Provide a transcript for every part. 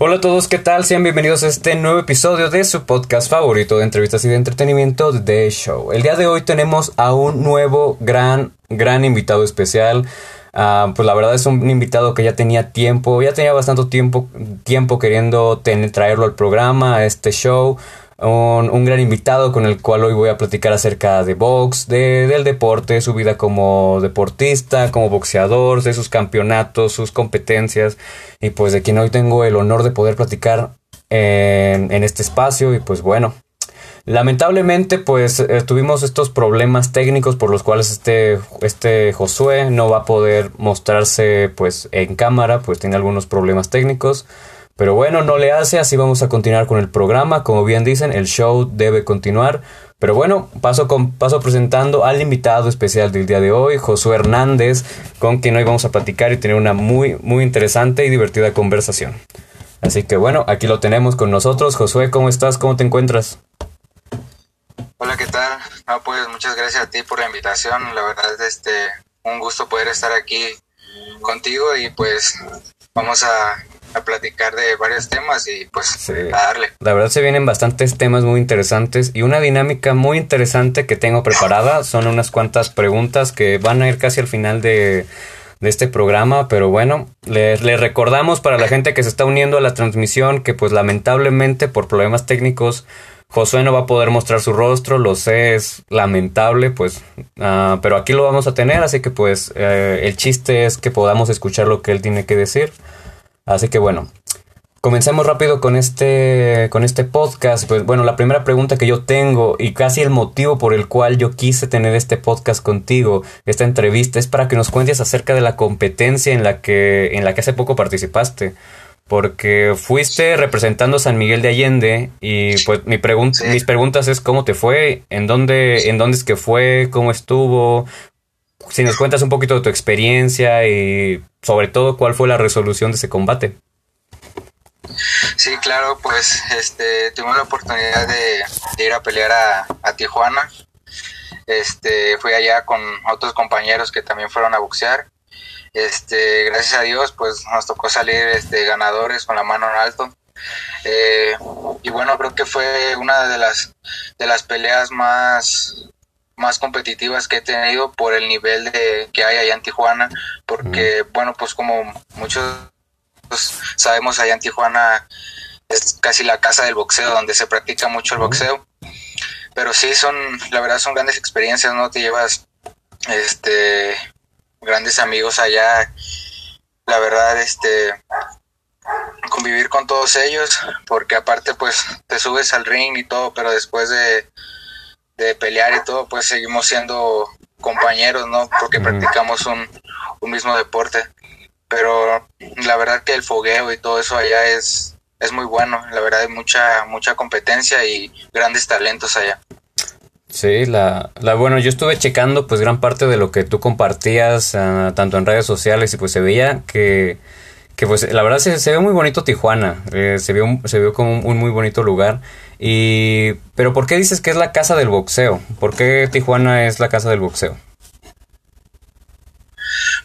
Hola a todos, ¿qué tal? Sean bienvenidos a este nuevo episodio de su podcast favorito de entrevistas y de entretenimiento, The Show. El día de hoy tenemos a un nuevo gran, gran invitado especial. Ah, pues la verdad es un invitado que ya tenía tiempo, ya tenía bastante tiempo, tiempo queriendo traerlo al programa, a este show un, gran invitado con el cual hoy voy a platicar acerca de box, de, del deporte, su vida como deportista, como boxeador, de sus campeonatos, sus competencias y pues de quien hoy tengo el honor de poder platicar en, este espacio y pues bueno. Lamentablemente, pues eh, tuvimos estos problemas técnicos por los cuales este, este Josué no va a poder mostrarse pues en cámara, pues tiene algunos problemas técnicos. Pero bueno, no le hace, así vamos a continuar con el programa. Como bien dicen, el show debe continuar. Pero bueno, paso, con, paso presentando al invitado especial del día de hoy, Josué Hernández, con quien hoy vamos a platicar y tener una muy, muy interesante y divertida conversación. Así que bueno, aquí lo tenemos con nosotros. Josué, ¿cómo estás? ¿Cómo te encuentras? Hola, ¿qué tal? pues muchas gracias a ti por la invitación. La verdad es este, un gusto poder estar aquí contigo y pues vamos a a platicar de varios temas y pues a darle. La verdad se vienen bastantes temas muy interesantes y una dinámica muy interesante que tengo preparada son unas cuantas preguntas que van a ir casi al final de, este programa, pero bueno, les, recordamos para la gente que se está uniendo a la transmisión que pues lamentablemente por problemas técnicos Josué no va a poder mostrar su rostro, lo sé, es lamentable, pues, ah, pero aquí lo vamos a tener, así que pues eh, el chiste es que podamos escuchar lo que él tiene que decir. Así que bueno, comencemos rápido con este, con este podcast. Pues bueno, la primera pregunta que yo tengo y casi el motivo por el cual yo quise tener este podcast contigo, esta entrevista, es para que nos cuentes acerca de la competencia en la que, en la que hace poco participaste. Porque fuiste representando San Miguel de Allende y pues mi pregunta, mis preguntas es cómo te fue, en dónde, en dónde es que fue, cómo estuvo, si nos cuentas un poquito de tu experiencia y sobre todo cuál fue la resolución de ese combate. Sí, claro, pues este, tuvimos la oportunidad de, ir a pelear a, Tijuana. Este, fui allá con otros compañeros que también fueron a boxear. Este, gracias a Dios, pues nos tocó salir este, ganadores con la mano en alto. Eh, y bueno, creo que fue una de las de las peleas más más competitivas que he tenido por el nivel de que hay allá en Tijuana, porque bueno, pues como muchos sabemos allá en Tijuana es casi la casa del boxeo, donde se practica mucho el boxeo. Pero sí son, la verdad son grandes experiencias, ¿no? Te llevas este grandes amigos allá. La verdad, este convivir con todos ellos, porque aparte pues te subes al ring y todo, pero después de de pelear y todo, pues seguimos siendo compañeros, ¿no? Porque practicamos un, mismo deporte. Pero la verdad que el fogueo y todo eso allá es, es muy bueno. La verdad hay mucha, mucha competencia y grandes talentos allá. Sí, la, la bueno, yo estuve checando pues gran parte de lo que tú compartías ah, tanto en redes sociales y pues se veía que, que pues la verdad se, se ve muy bonito Tijuana, eh, se, vio, se vio como un muy bonito lugar. Y, pero ¿por qué dices que es la casa del boxeo? ¿Por qué Tijuana es la casa del boxeo?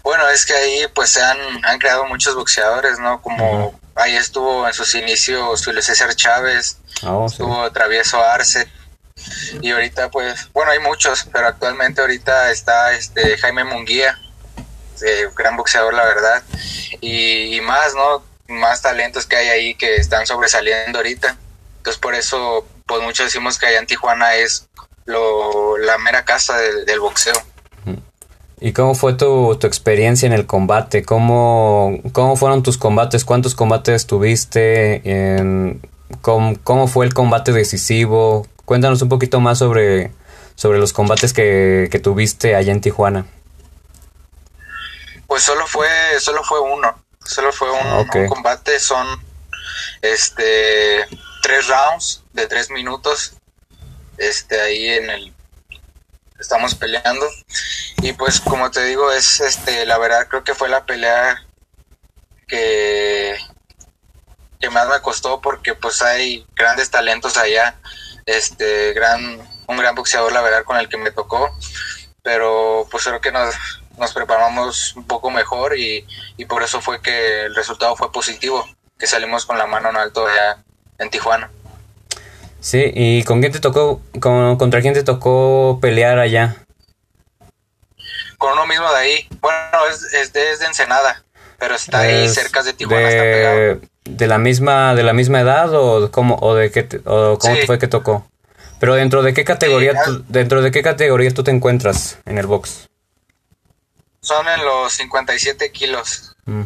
Bueno, es que ahí pues se han, han creado muchos boxeadores, ¿no? Como ahí estuvo en sus inicios Julio César Chávez, oh, estuvo Travieso Arce, y ahorita pues, bueno, hay muchos, pero actualmente ahorita está este Jaime Munguía, eh, gran boxeador la verdad, y, y más, ¿no? Más talentos que hay ahí que están sobresaliendo ahorita. Entonces por eso, pues muchos decimos que allá en Tijuana es lo, la mera casa del, boxeo. ¿Y cómo fue tu, tu experiencia en el combate? ¿Cómo, ¿Cómo, fueron tus combates? ¿Cuántos combates tuviste? En, cómo, fue el combate decisivo? Cuéntanos un poquito más sobre, sobre los combates que, que tuviste allá en Tijuana. Pues solo fue, solo fue uno. Solo fue un, un combate. Son este tres rounds de tres minutos. Este, ahí en el estamos peleando. Y pues como te digo, es este, la verdad creo que fue la pelea que, que más me costó porque pues hay grandes talentos allá. Este, gran, un gran boxeador, la verdad, con el que me tocó. Pero pues creo que nos, nos preparamos un poco mejor y, y por eso fue que el resultado fue positivo que salimos con la mano en alto allá en Tijuana. Sí, ¿y con quién te tocó, con, contra quién te tocó pelear allá? Con uno mismo de ahí. Bueno, es, es, de, Ensenada, pero está ahí cerca de Tijuana, de, está pegado. ¿De la misma, de la misma edad o cómo, o de qué, o cómo fue que tocó? Pero dentro de qué categoría, dentro de qué categoría tú te encuentras en el box? Son en los 57 kilos. Mm.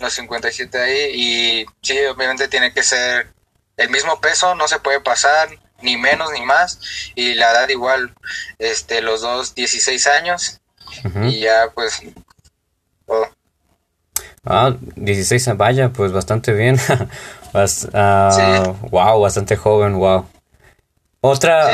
Los 57 ahí y sí, obviamente tiene que ser el mismo peso, no se puede pasar ni menos ni más y la edad igual, este, los dos 16 años y ya pues Ah, 16, vaya, pues bastante bien. Wow, bastante joven, wow. Otra,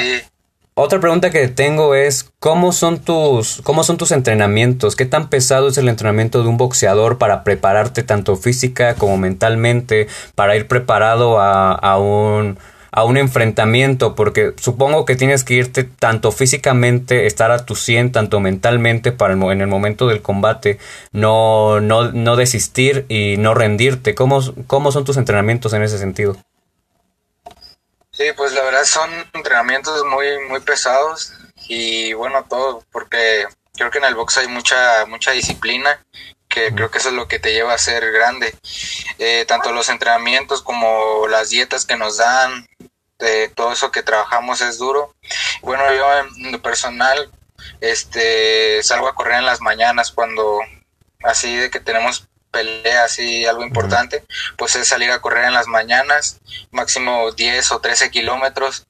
otra pregunta que tengo es, ¿cómo son, tus, ¿cómo son tus entrenamientos? ¿Qué tan pesado es el entrenamiento de un boxeador para prepararte tanto física como mentalmente, para ir preparado a, a un a un enfrentamiento, porque supongo que tienes que irte tanto físicamente, estar a tu 100, tanto mentalmente para en el momento del combate, no, no, no desistir y no rendirte. ¿Cómo, ¿Cómo son tus entrenamientos en ese sentido? Sí, pues la verdad son entrenamientos muy, muy pesados y bueno, todo, porque creo que en el box hay mucha, mucha disciplina que creo que eso es lo que te lleva a ser grande. Eh, tanto los entrenamientos como las dietas que nos dan, de todo eso que trabajamos es duro. Bueno, yo en lo personal este, salgo a correr en las mañanas cuando así de que tenemos peleas y algo importante, pues es salir a correr en las mañanas, máximo 10 o 13 kilómetros.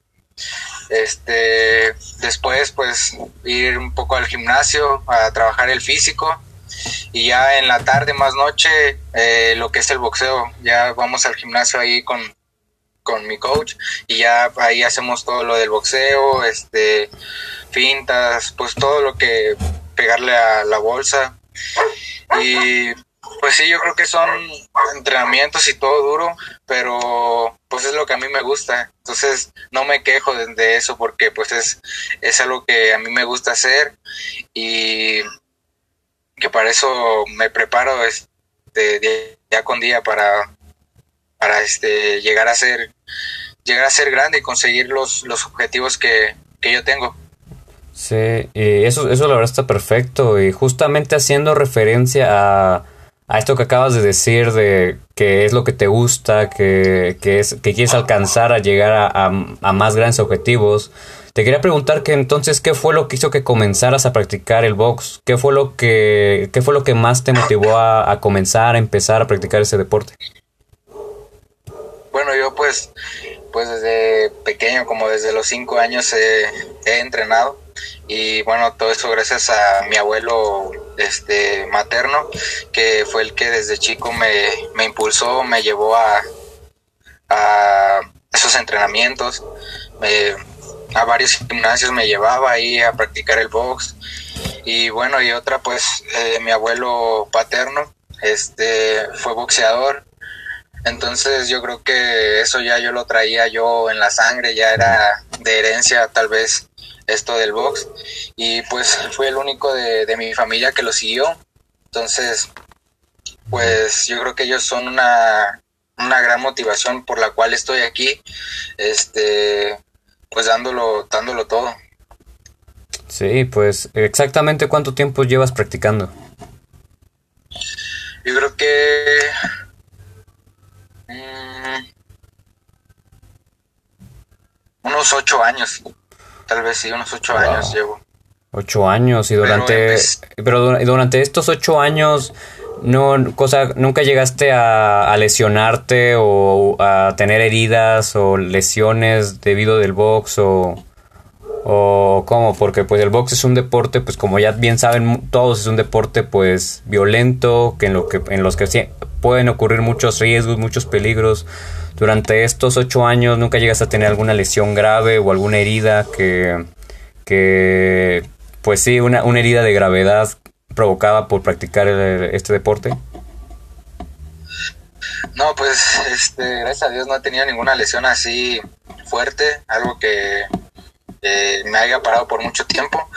Este, después pues ir un poco al gimnasio a trabajar el físico. Y ya en la tarde más noche eh, lo que es el boxeo ya vamos al gimnasio ahí con, con mi coach y ya ahí hacemos todo lo del boxeo este fintas pues todo lo que pegarle a la bolsa. Y pues sí yo creo que son entrenamientos y todo duro pero pues es lo que a mí me gusta entonces no me quejo de, eso porque pues es es algo que a mí me gusta hacer y que para eso me preparo este, día con día para, para este, llegar a ser llegar a ser grande y conseguir los, los objetivos que, yo tengo. Sí, y eso, eso la verdad está perfecto y justamente haciendo referencia a, a esto que acabas de decir de que es lo que te gusta, que, que es, que quieres alcanzar a llegar a, a más grandes objetivos, te quería preguntar que entonces, ¿qué fue lo que hizo que comenzaras a practicar el box? ¿Qué fue lo que, qué fue lo que más te motivó a, comenzar, a empezar a practicar ese deporte? Bueno, yo pues, pues desde pequeño, como desde los cinco años he, he entrenado y bueno, todo eso gracias a mi abuelo este materno, que fue el que desde chico me, me impulsó, me llevó a, a esos entrenamientos, a varios gimnasios me llevaba ahí a practicar el box. Y bueno y otra pues eh, mi abuelo paterno este fue boxeador. Entonces yo creo que eso ya yo lo traía yo en la sangre ya era de herencia tal vez esto del box y pues fui el único de, de mi familia que lo siguió entonces pues yo creo que ellos son una una gran motivación por la cual estoy aquí este pues dándolo, dándolo todo. Sí, pues exactamente cuánto tiempo llevas practicando. Yo creo que mm, unos ocho años, tal vez sí, unos ocho años llevo. Ocho años y durante, pero, durante estos ocho años no, cosa, nunca llegaste a, lesionarte o a tener heridas o lesiones debido del box o, o cómo, porque pues el box es un deporte, pues como ya bien saben todos es un deporte pues violento, que en lo que en los que pueden ocurrir muchos riesgos, muchos peligros. Durante estos ocho años nunca llegas a tener alguna lesión grave o alguna herida que, que pues sí, una, una herida de gravedad provocada por practicar este deporte? No, pues este, gracias a Dios no he tenido ninguna lesión así fuerte, algo que eh, me haya parado por mucho tiempo.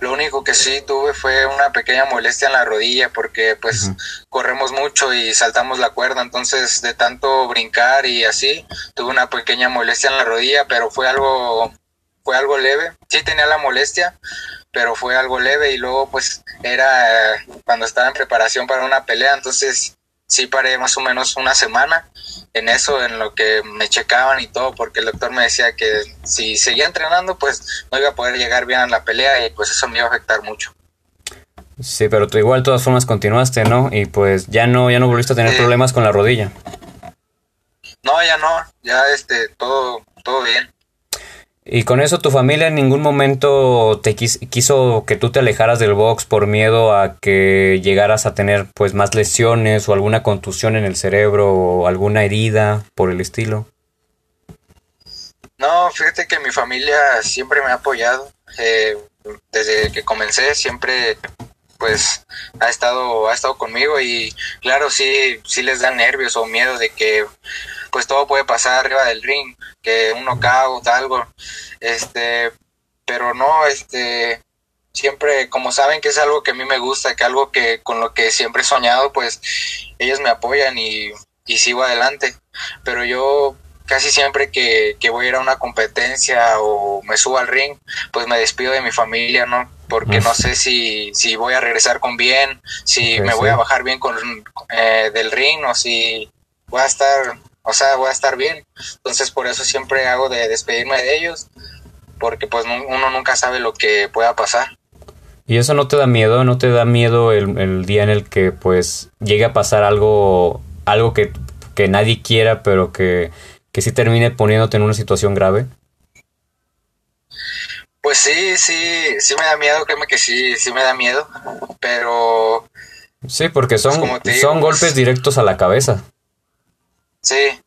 Lo único que sí tuve fue una pequeña molestia en la rodilla porque pues corremos mucho y saltamos la cuerda, entonces de tanto brincar y así tuve una pequeña molestia en la rodilla, pero fue algo fue algo leve. Sí tenía la molestia, pero fue algo leve y luego pues era cuando estaba en preparación para una pelea, entonces sí paré más o menos una semana en eso, en lo que me checaban y todo, porque el doctor me decía que si seguía entrenando, pues no iba a poder llegar bien a la pelea y pues eso me iba a afectar mucho. Sí, pero tú igual de todas formas continuaste, ¿no? Y pues ya no, ya no volviste a tener problemas con la rodilla. No, ya no, ya este, todo, todo bien. Y con eso tu familia en ningún momento te quiso que tú te alejaras del box por miedo a que llegaras a tener pues más lesiones o alguna contusión en el cerebro o alguna herida por el estilo. No, fíjate que mi familia siempre me ha apoyado. Eh, desde que comencé siempre pues ha estado ha estado conmigo y claro sí sí les da nervios o miedo de que pues todo puede pasar arriba del ring que un knockout algo este pero no este siempre como saben que es algo que a mí me gusta que algo que con lo que siempre he soñado pues ellos me apoyan y, y sigo adelante. Pero yo casi siempre que, que, voy a ir a una competencia o me subo al ring, pues me despido de mi familia, ¿no? Porque no sé si, si voy a regresar con bien, si me voy a bajar bien con, eh, del ring o si voy a estar, o sea, voy a estar bien. Entonces por eso siempre hago de despedirme de ellos, porque pues uno nunca sabe lo que pueda pasar. ¿Y eso no te da miedo? ¿No te da miedo el, el día en el que pues llegue a pasar algo, algo que, que nadie quiera, pero que que sí termine poniéndote en una situación grave? Pues sí, sí, sí me da miedo, créeme que sí, sí me da miedo, pero... Sí, porque son, son golpes pues directos a la cabeza. Sí,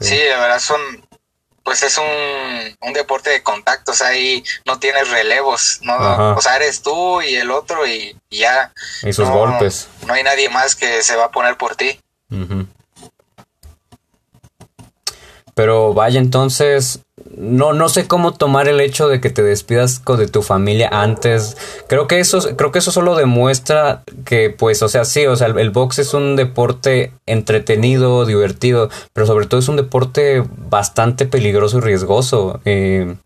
sí, la verdad son, pues es un, un deporte de contactos, ahí no tienes relevos, no, o sea, eres tú y el otro y, ya. Y sus golpes. No hay nadie más que se va a poner por ti. Pero vaya, entonces, no, no sé cómo tomar el hecho de que te despidas de tu familia antes. Creo que eso, creo que eso solo demuestra que, pues, o sea, sí, o sea, el, box es un deporte entretenido, divertido, pero sobre todo es un deporte bastante peligroso y riesgoso. Eh,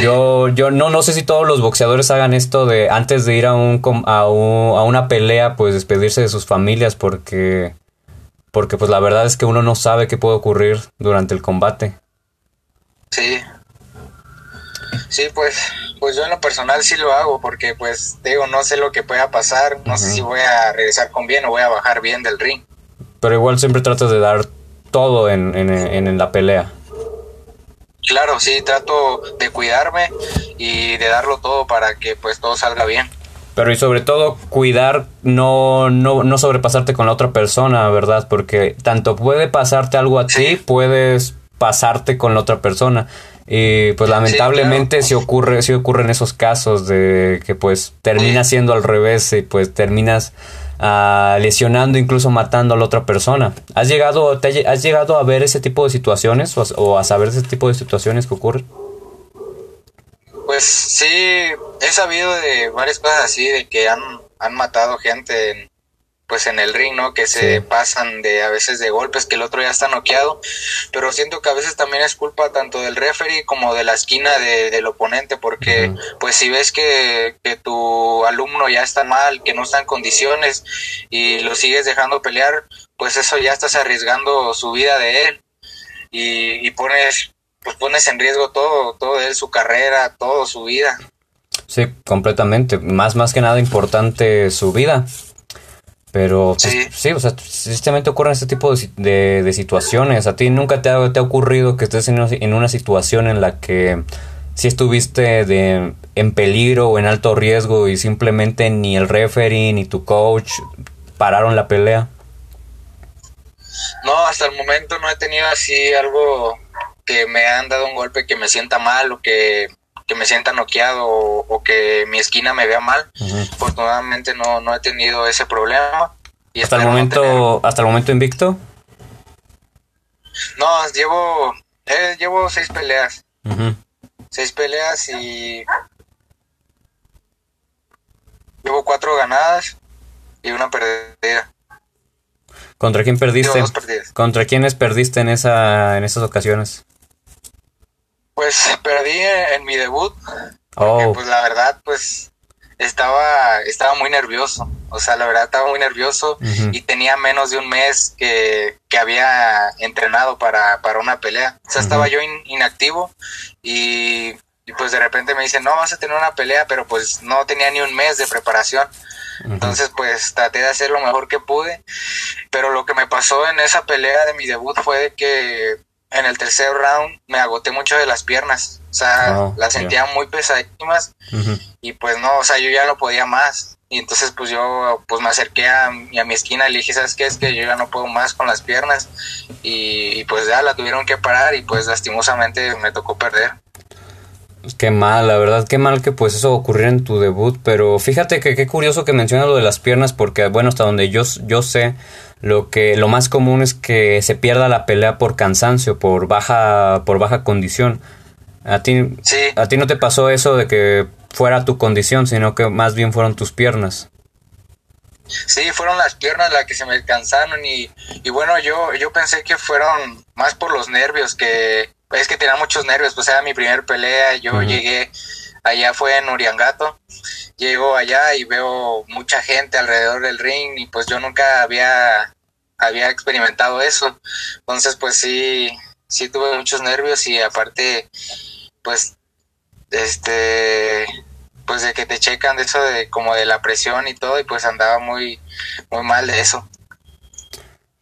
yo, yo no, no sé si todos los boxeadores hagan esto de antes de ir a un, a, un, a una pelea, pues despedirse de sus familias, porque porque pues la verdad es que uno no sabe qué puede ocurrir durante el combate. Sí. Sí, pues, pues yo en lo personal sí lo hago porque pues digo, no sé lo que pueda pasar, no sé si voy a regresar con bien o voy a bajar bien del ring. Pero igual siempre tratas de dar todo en, en, en la pelea. Claro, sí, trato de cuidarme y de darlo todo para que pues todo salga bien. Pero y sobre todo cuidar, no, no, no sobrepasarte con la otra persona, ¿verdad? Porque tanto puede pasarte algo a ti, puedes pasarte con la otra persona. Y pues lamentablemente si ocurre, ocurren esos casos de que pues termina siendo al revés y pues terminas uh, lesionando, incluso matando a la otra persona. ¿Has llegado, te, has llegado a ver ese tipo de situaciones o, o a saber ese tipo de situaciones que ocurren? Pues sí, he sabido de varias cosas así, de que han, han matado gente en, pues en el ring, ¿no? Que se pasan de a veces de golpes, que el otro ya está noqueado, pero siento que a veces también es culpa tanto del referee como de la esquina del oponente, porque pues si ves que, que, tu alumno ya está mal, que no está en condiciones y lo sigues dejando pelear, pues eso ya estás arriesgando su vida de él y, y pones pues pones en riesgo todo, todo él, su carrera, todo, su vida. Sí, completamente. Más, más que nada importante su vida. Pero pues, sí. o sea, sistemamente ocurren este tipo de, de, situaciones. A ti nunca te ha, te ha ocurrido que estés en una, en una, situación en la que si estuviste de, en peligro o en alto riesgo y simplemente ni el referee ni tu coach pararon la pelea. No, hasta el momento no he tenido así algo que me han dado un golpe que me sienta mal o que, me sienta noqueado o, que mi esquina me vea mal. Afortunadamente no, no he tenido ese problema. Y hasta el momento, hasta el momento invicto. No, llevo, eh, llevo seis peleas. seis peleas y llevo cuatro ganadas y una perdida. ¿Contra quién perdiste? Llevo dos perdidas. ¿Contra quiénes perdiste en esa en esas ocasiones? Pues perdí en mi debut. Oh. Porque, pues la verdad, pues estaba, estaba muy nervioso. O sea, la verdad estaba muy nervioso y tenía menos de un mes que, que había entrenado para, para una pelea. O sea, estaba yo in- inactivo y, y, pues de repente me dicen, no, vas a tener una pelea, pero pues no tenía ni un mes de preparación. Entonces, pues traté de hacer lo mejor que pude. Pero lo que me pasó en esa pelea de mi debut fue que en el tercer round me agoté mucho de las piernas. O sea, Oh, las sentía muy pesadísimas y pues no, o sea, yo ya no podía más. Y entonces pues yo pues me acerqué a, mi- a mi esquina y le dije, ¿sabes qué? Es que yo ya no puedo más con las piernas. Y, y, pues ya la tuvieron que parar y pues lastimosamente me tocó perder. Qué mal, la verdad, qué mal que pues eso ocurriera en tu debut, pero fíjate que qué curioso que mencionas lo de las piernas porque bueno, hasta donde yo, yo sé, lo que lo más común es que se pierda la pelea por cansancio, por baja por baja condición. A ti Sí, a ti no te pasó eso de que fuera tu condición, sino que más bien fueron tus piernas. sí, fueron las piernas las que se me cansaron y, y bueno, yo, yo pensé que fueron más por los nervios, que es que tenía muchos nervios, pues era mi primer pelea, yo llegué, allá fue en Uriangato, llego allá y veo mucha gente alrededor del ring y pues yo nunca había, había experimentado eso, entonces pues sí, sí tuve muchos nervios y aparte pues este pues de que te checan de eso de como de la presión y todo y pues andaba muy muy mal de eso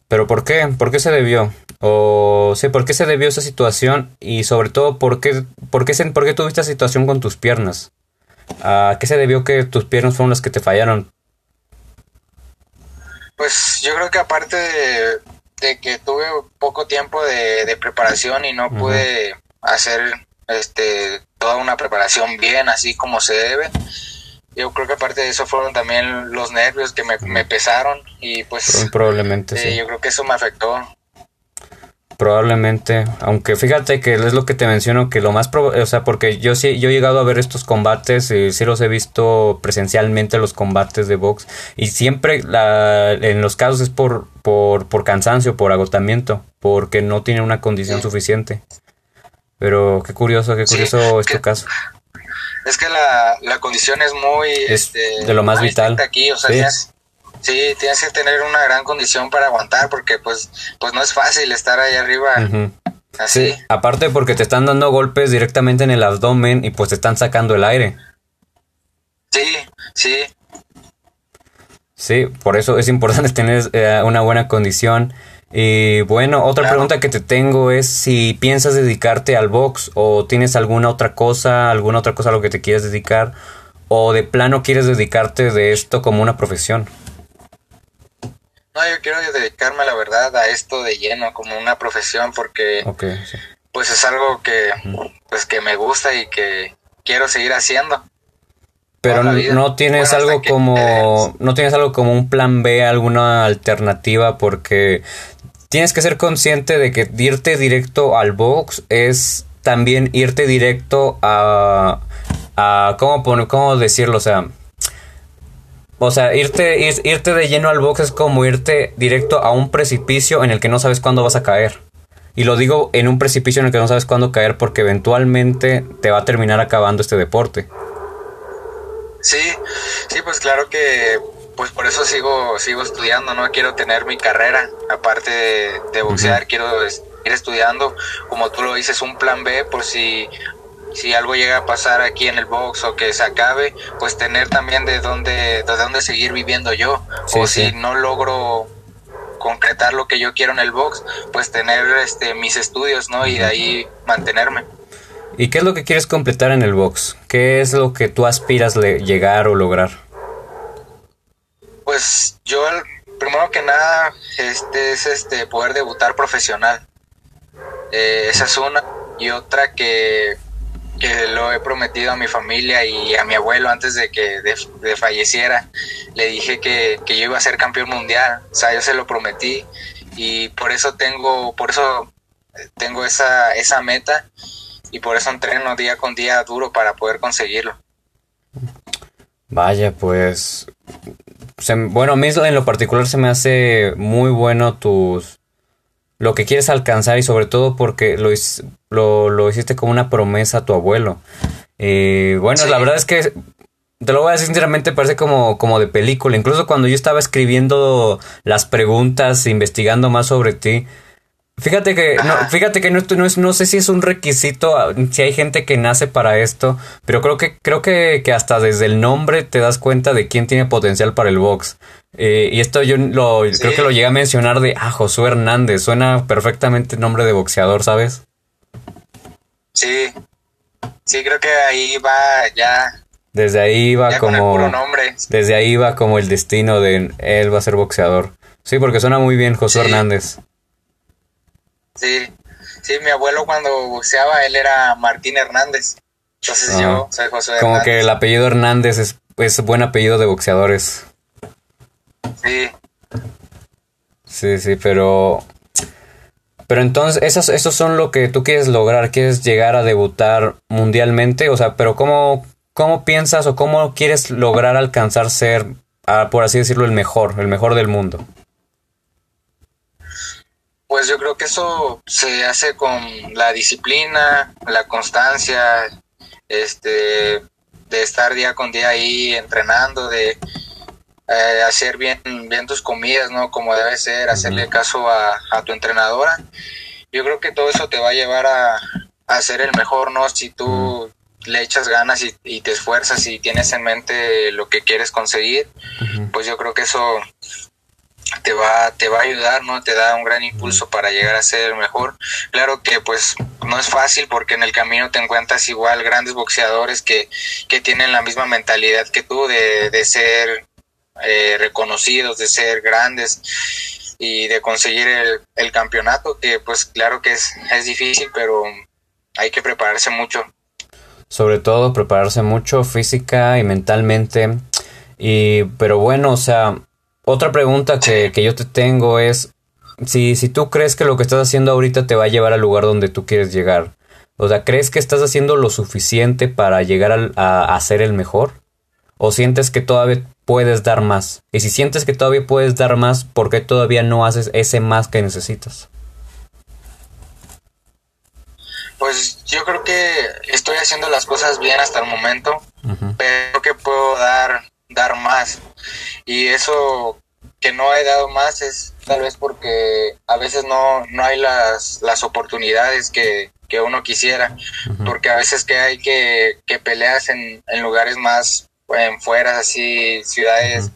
Pero ¿por qué? ¿Por qué se debió? O sí, ¿por qué se debió esa situación? Y sobre todo, ¿por qué, por qué, se- por qué tuviste esa situación con tus piernas? ¿A qué se debió que tus piernas fueron las que te fallaron? pues yo creo que aparte de, de que tuve poco tiempo de, de preparación y no pude hacer este toda una preparación bien así como se debe yo creo que aparte de eso fueron también los nervios que me, me pesaron y pues Probablemente, eh, sí. yo creo que eso me afectó Probablemente. Aunque fíjate que es lo que te menciono, que lo más... o sea, porque yo sí, yo he llegado a ver estos combates, y sí los he visto presencialmente, los combates de box. Y siempre la, en los casos es por, por, por cansancio, por agotamiento, porque no tienen una condición Sí. suficiente. Pero qué curioso, qué Sí, curioso es que- tu caso. Es que la, la condición es muy... Es este, de lo más vital. Aquí, o sea, Sí. tienes, sí, tienes que tener una gran condición para aguantar porque pues, pues no es fácil estar ahí arriba así. Sí, aparte porque te están dando golpes directamente en el abdomen y pues te están sacando el aire. Sí, sí, Sí, por eso es importante tener eh, una buena condición. Y bueno, otra Claro. pregunta que te tengo es si piensas dedicarte al box o tienes alguna otra cosa, alguna otra cosa a lo que te quieres dedicar o de plano quieres dedicarte de esto como una profesión. No, yo quiero dedicarme, la verdad, a esto de lleno, como una profesión, porque Ok, sí. pues es algo que, pues, que me gusta y que quiero seguir haciendo. Pero no tienes Bueno, algo como no tienes algo como un plan B, alguna alternativa porque tienes que ser consciente de que irte directo al box es también irte directo a a cómo cómo decirlo, o sea, o sea, irte ir- irte de lleno al box es como irte directo a un precipicio en el que no sabes cuándo vas a caer. Y lo digo en un precipicio en el que no sabes cuándo caer porque eventualmente te va a terminar acabando este deporte. Sí, sí, pues claro que pues por eso sigo sigo estudiando, ¿no? Quiero tener mi carrera, aparte de, de boxear, quiero ir estudiando, como tú lo dices, un plan B por si si algo llega a pasar aquí en el box o que se acabe, pues tener también de dónde de dónde seguir viviendo yo, Sí, o sí. si no logro concretar lo que yo quiero en el box, pues tener este mis estudios, ¿no? Y de ahí mantenerme. ¿Y qué es lo que quieres completar en el box? ¿Qué es lo que tú aspiras le- llegar o lograr? Pues yo, primero que nada, este es este poder debutar profesional. Eh, esa es una. Y otra que, que lo he prometido a mi familia y a mi abuelo antes de que de, de falleciera. Le dije que, que yo iba a ser campeón mundial. O sea, yo se lo prometí. Y por eso tengo, por eso tengo esa, esa meta. y por eso entreno día con día duro para poder conseguirlo. Vaya, pues bueno, a mí en lo particular se me hace muy bueno tus lo que quieres alcanzar y sobre todo porque lo, lo, lo hiciste como una promesa a tu abuelo. Eh, bueno, la verdad es que te lo voy a decir sinceramente, parece como, como de película. Incluso cuando yo estaba escribiendo las preguntas, investigando más sobre ti, Fíjate que, no, fíjate que no, no, es, no sé si es un requisito, ah, si hay gente que nace para esto, pero creo que, creo que, que hasta desde el nombre te das cuenta de quién tiene potencial para el box. Eh, y esto yo lo, creo que lo llegué a mencionar de, ah, Josué Hernández, suena perfectamente nombre de boxeador, ¿sabes? Sí, sí, creo que ahí va ya. Desde ahí va como... nombre. Desde ahí va como el destino de él va a ser boxeador. Sí, porque suena muy bien Josué Hernández. Sí, sí, mi abuelo cuando boxeaba, él era Martín Hernández. Entonces yo soy José Hernández. Como que el apellido Hernández es, es buen apellido de boxeadores. Sí. Sí, sí, pero... Pero entonces, esos, esos son lo que tú quieres lograr, quieres llegar a debutar mundialmente, o sea, pero ¿cómo, cómo piensas o cómo quieres lograr alcanzar ser, por así decirlo, el mejor, el mejor del mundo? Pues yo creo que eso se hace con la disciplina, la constancia, este, de estar día con día ahí entrenando, de eh, hacer bien, bien tus comidas, ¿no? Como debe ser, hacerle caso a, tu entrenadora. Yo creo que todo eso te va a llevar a, a ser el mejor, ¿no? Si tú le echas ganas y, y, te esfuerzas y tienes en mente lo que quieres conseguir, pues yo creo que eso te va, te va a ayudar, ¿no? Te da un gran impulso para llegar a ser mejor. Claro que pues no es fácil porque en el camino te encuentras igual grandes boxeadores que, que tienen la misma mentalidad que tú de, de ser eh, reconocidos, de ser grandes y de conseguir el, el, campeonato, que pues claro que es, es difícil, pero hay que prepararse mucho. Sobre todo prepararse mucho física y mentalmente. Y, pero bueno, o sea, otra pregunta que, yo te tengo es si, si tú crees que lo que estás haciendo ahorita te va a llevar al lugar donde tú quieres llegar. O sea, ¿crees que estás haciendo lo suficiente para llegar a, a, ser el mejor? ¿O sientes que todavía puedes dar más? Y si sientes que todavía puedes dar más, ¿por qué todavía no haces ese más que necesitas? Pues yo creo que estoy haciendo las cosas bien hasta el momento, pero que puedo dar, dar más. Y eso que no he dado más es tal vez porque a veces no, no hay las, las oportunidades que, uno quisiera, porque a veces que hay que, que peleas en, en lugares más en fuera, así, ciudades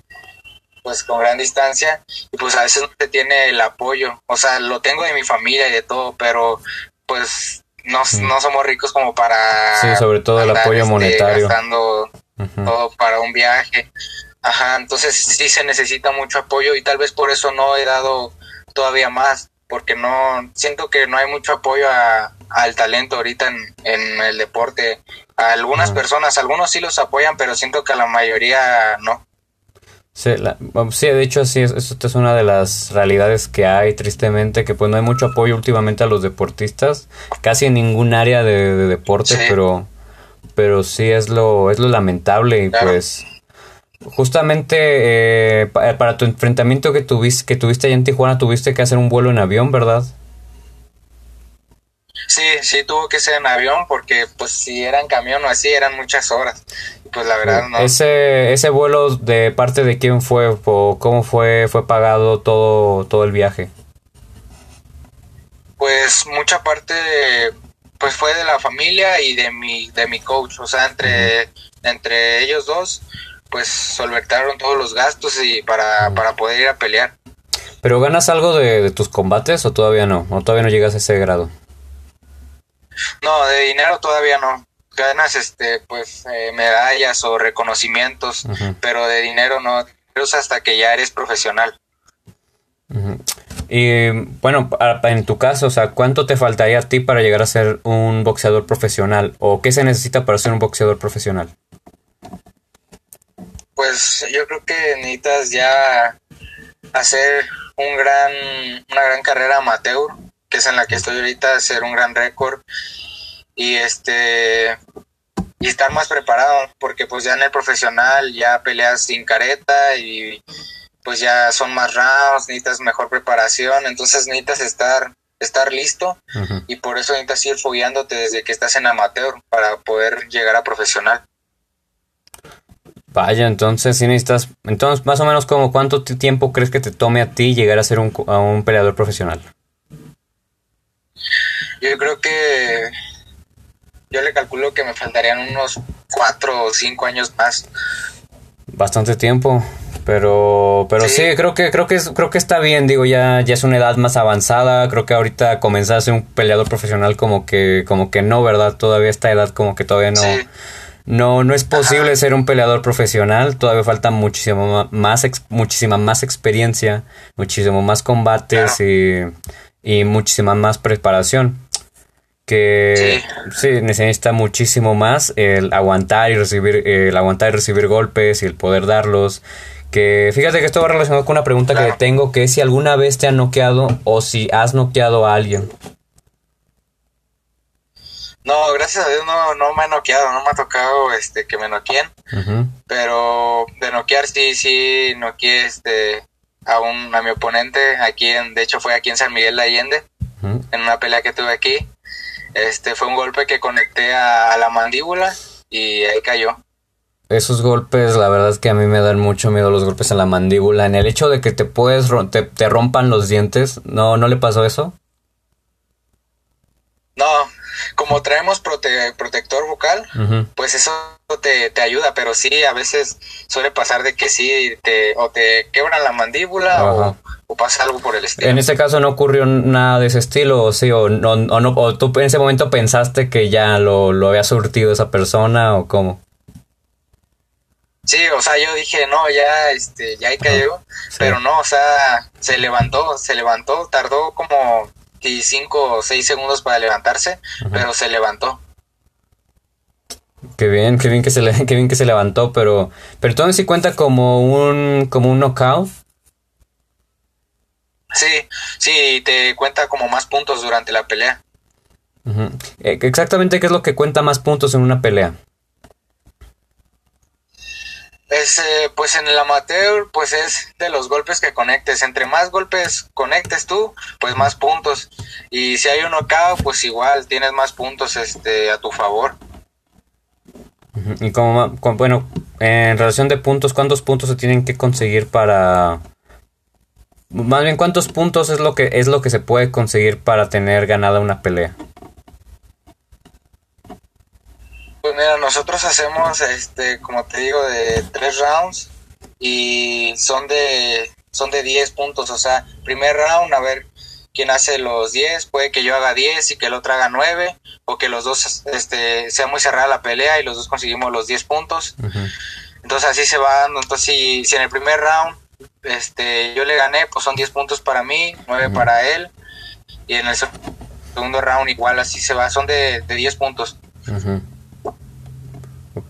pues con gran distancia. Y pues a veces no se tiene el apoyo, o sea, lo tengo de mi familia y de todo, pero pues no, no somos ricos como para... Sí, sobre todo el apoyo este, monetario. Gastando todo para un viaje. Ajá, entonces sí se necesita mucho apoyo y tal vez por eso no he dado todavía más, porque no siento que no hay mucho apoyo al talento ahorita en, el deporte. A algunas personas, algunos sí los apoyan, pero siento que a la mayoría no. Sí, sí de hecho sí, esto es una de las realidades que hay tristemente, que pues no hay mucho apoyo últimamente a los deportistas, casi en ningún área de, deporte, pero pero sí es lo es lo lamentable y pues Justamente eh, eh, para tu enfrentamiento que tuviste, que tuviste allá en Tijuana, tuviste que hacer un vuelo en avión, ¿verdad? Sí, sí tuvo que ser en avión porque pues si era en camión o así eran muchas horas. Pues la verdad no. Ese, ese vuelo de parte de quién fue o cómo fue, fue pagado todo, todo el viaje. Pues mucha parte pues fue de la familia y de mi, de mi coach, o sea, entre, entre ellos dos pues solventaron todos los gastos y para, para poder ir a pelear. ¿Pero ganas algo de, tus combates o todavía no? ¿O todavía no llegas a ese grado? No, de dinero todavía no. Ganas este pues eh, medallas o reconocimientos, pero de dinero no. Es hasta que ya eres profesional. Y bueno, en tu caso, o sea, ¿cuánto te faltaría a ti para llegar a ser un boxeador profesional? ¿O qué se necesita para ser un boxeador profesional? Pues yo creo que necesitas ya hacer un gran, una gran carrera amateur, que es en la que estoy ahorita, hacer un gran récord y este y estar más preparado porque pues ya en el profesional ya peleas sin careta y pues ya son más rounds, necesitas mejor preparación, entonces necesitas estar estar listo y por eso necesitas ir fogueándote desde que estás en amateur para poder llegar a profesional. Vaya, entonces si necesitas, entonces más o menos como cuánto tiempo crees que te tome a ti llegar a ser un, a un peleador profesional. Yo creo que yo le calculo que me faltarían unos cuatro o cinco años más. Bastante tiempo. Pero, pero sí. creo que, creo que creo que está bien, digo, ya, ya es una edad más avanzada, creo que ahorita comenzar a ser un peleador profesional como que, como que no, ¿verdad? Todavía esta edad como que todavía no, no, no es posible ser un peleador profesional, todavía falta muchísimo más, muchísima más experiencia, muchísimo más combates y, y muchísima más preparación. Que sí. necesita muchísimo más el aguantar y recibir el aguantar y recibir golpes y el poder darlos. Que fíjate que esto va relacionado con una pregunta que tengo que es si alguna vez te han noqueado o si has noqueado a alguien no gracias a Dios no, no me ha noqueado no me ha tocado este que me noqueen pero de noquear sí sí noqueé este a un a mi oponente aquí en de hecho fue aquí en San Miguel de Allende en una pelea que tuve aquí este fue un golpe que conecté a, la mandíbula y ahí cayó. Esos golpes, la verdad es que a mí me dan mucho miedo los golpes en la mandíbula. En el hecho de que te puedes te, te rompan los dientes, ¿no, ¿no le pasó eso? No, como traemos protector bucal, pues eso te, te, ayuda, pero sí, a veces suele pasar de que sí, te, o te quebran la mandíbula o, o pasa algo por el estilo. En este caso no ocurrió nada de ese estilo, o sí, o, no, o, no, o tú en ese momento pensaste que ya lo, lo había surtido esa persona, o cómo. Sí, o sea, yo dije, no, ya, este, ya ahí cayó, pero no, o sea, se levantó, se levantó, tardó como 5 o 6 segundos para levantarse, pero se levantó. Qué bien, qué bien que se le, qué bien que se levantó, pero pero entonces sí cuenta como un como un knockout. Sí, sí, te cuenta como más puntos durante la pelea. Eh, exactamente qué es lo que cuenta más puntos en una pelea. Es, eh, pues en el amateur, pues es de los golpes que conectes. Entre más golpes conectes tú, pues más puntos. Y si hay un knockout, pues igual tienes más puntos este, a tu favor. Y como, bueno, en relación de puntos, ¿cuántos puntos se tienen que conseguir para, más bien, ¿cuántos puntos es lo que es lo que se puede conseguir para tener ganada una pelea? Pues mira, nosotros hacemos, este, como te digo, de tres rounds y son de son de 10 puntos, o sea, primer round a ver quién hace los 10, puede que yo haga 10 y que el otro haga 9 o que los dos este sea muy cerrada la pelea y los dos conseguimos los 10 puntos. Entonces así se va dando, entonces si, si en el primer round este, yo le gané, pues son 10 puntos para mí, 9 para él. Y en el segundo round igual así se va, son de, de 10 puntos.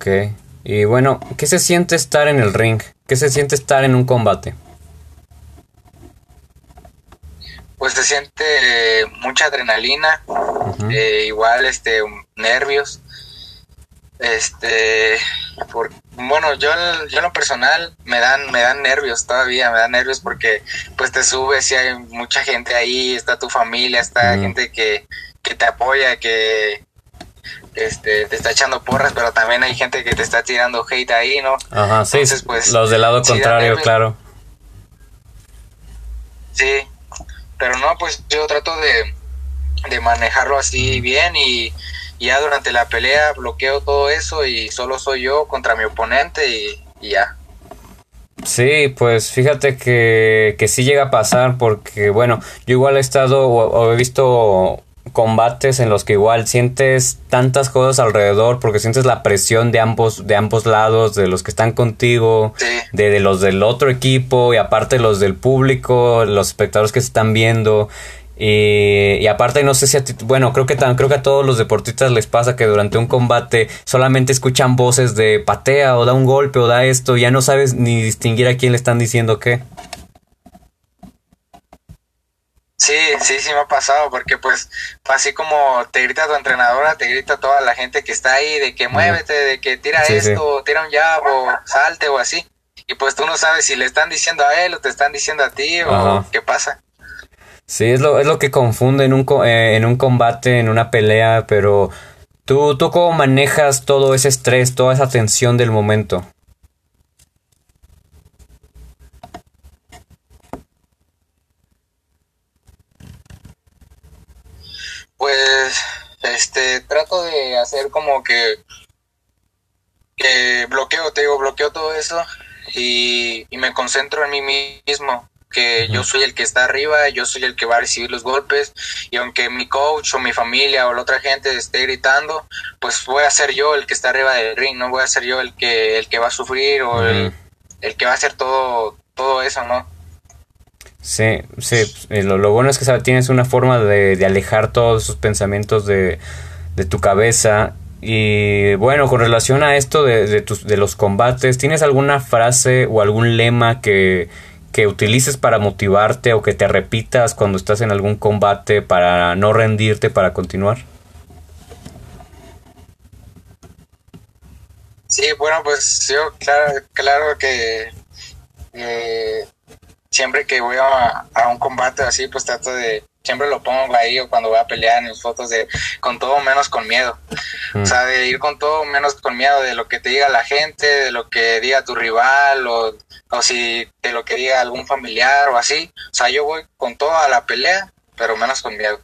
Ok. Y bueno, ¿qué se siente estar en el ring? ¿Qué se siente estar en un combate? Pues se siente mucha adrenalina, eh, igual este nervios, este, por, bueno, yo, yo en lo personal me dan, me dan nervios todavía, me dan nervios porque pues te subes y hay mucha gente ahí, está tu familia, está gente que, que te apoya, que este, te está echando porras, pero también hay gente que te está tirando hate ahí, ¿no? Ajá, sí, pues, los del lado contrario, claro. Sí, pero no, pues yo trato de, de manejarlo así bien y ya durante la pelea bloqueo todo eso y solo soy yo contra mi oponente y, ya. Sí, pues fíjate que, que sí llega a pasar porque, bueno, yo igual he estado o, he visto combates en los que igual sientes tantas cosas alrededor porque sientes la presión de ambos de ambos lados de los que están contigo de, de, los del otro equipo y aparte los del público los espectadores que se están viendo y, aparte no sé si a ti, bueno, creo que, creo que a todos los deportistas les pasa que durante un combate solamente escuchan voces de patea o da un golpe o da esto, ya no sabes ni distinguir a quién le están diciendo qué. Sí, sí, sí me ha pasado, porque pues así como te grita tu entrenadora, te grita toda la gente que está ahí de que muévete, de que tira esto, tira un jab o salte o así. Y pues tú no sabes si le están diciendo a él o te están diciendo a ti o qué pasa. Sí, es lo, es lo que confunde en un, eh, en un combate, en una pelea, pero tú, tú cómo manejas todo ese estrés, toda esa tensión del momento. Pues, este, trato de hacer como que, que bloqueo, te digo, bloqueo todo eso y, y me concentro en mí mismo que yo soy el que está arriba, yo soy el que va a recibir los golpes y aunque mi coach o mi familia o la otra gente esté gritando, pues voy a ser yo el que está arriba del ring, no voy a ser yo el que el que va a sufrir o el, el, que va a hacer todo todo eso, ¿no? Sí, sí, eh, lo, bueno es que tienes una forma de, de alejar todos esos pensamientos de, de, tu cabeza. Y bueno, con relación a esto de, de, tus, de los combates, ¿tienes alguna frase o algún lema que, que utilices para motivarte o que te repitas cuando estás en algún combate para no rendirte, para continuar? Sí, bueno, pues yo claro, claro que eh, siempre que voy a, a, un combate así, pues trato de, siempre lo pongo ahí o cuando voy a pelear en mis fotos de con todo menos con miedo. O mm. sea, de ir con todo menos con miedo de lo que te diga la gente, de lo que diga tu rival o, o si de lo que diga algún familiar o así. O sea, yo voy con todo a la pelea, pero menos con miedo.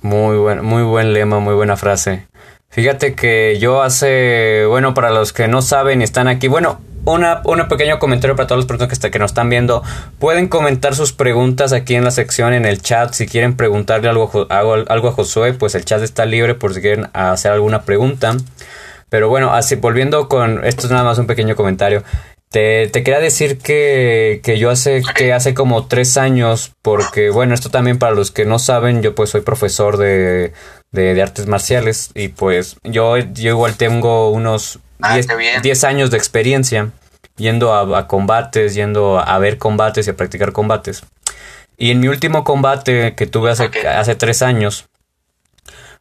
Muy buen, muy buen lema, muy buena frase. Fíjate que yo hace, bueno, para los que no saben y están aquí, bueno, una, un pequeño comentario para todas las personas que, que nos están viendo. Pueden comentar sus preguntas aquí en la sección, en el chat. Si quieren preguntarle algo, algo, a Josué, pues el chat está libre por si quieren hacer alguna pregunta. Pero bueno, así volviendo con. Esto es nada más un pequeño comentario. Te, te, quería decir que, que, yo hace que hace como tres años, porque bueno, esto también para los que no saben, yo pues soy profesor de, de, de artes marciales y pues yo, yo igual tengo unos 10 ah, años de experiencia yendo a, combates, yendo a ver combates y a practicar combates. Y en mi último combate que tuve hace, hace tres años,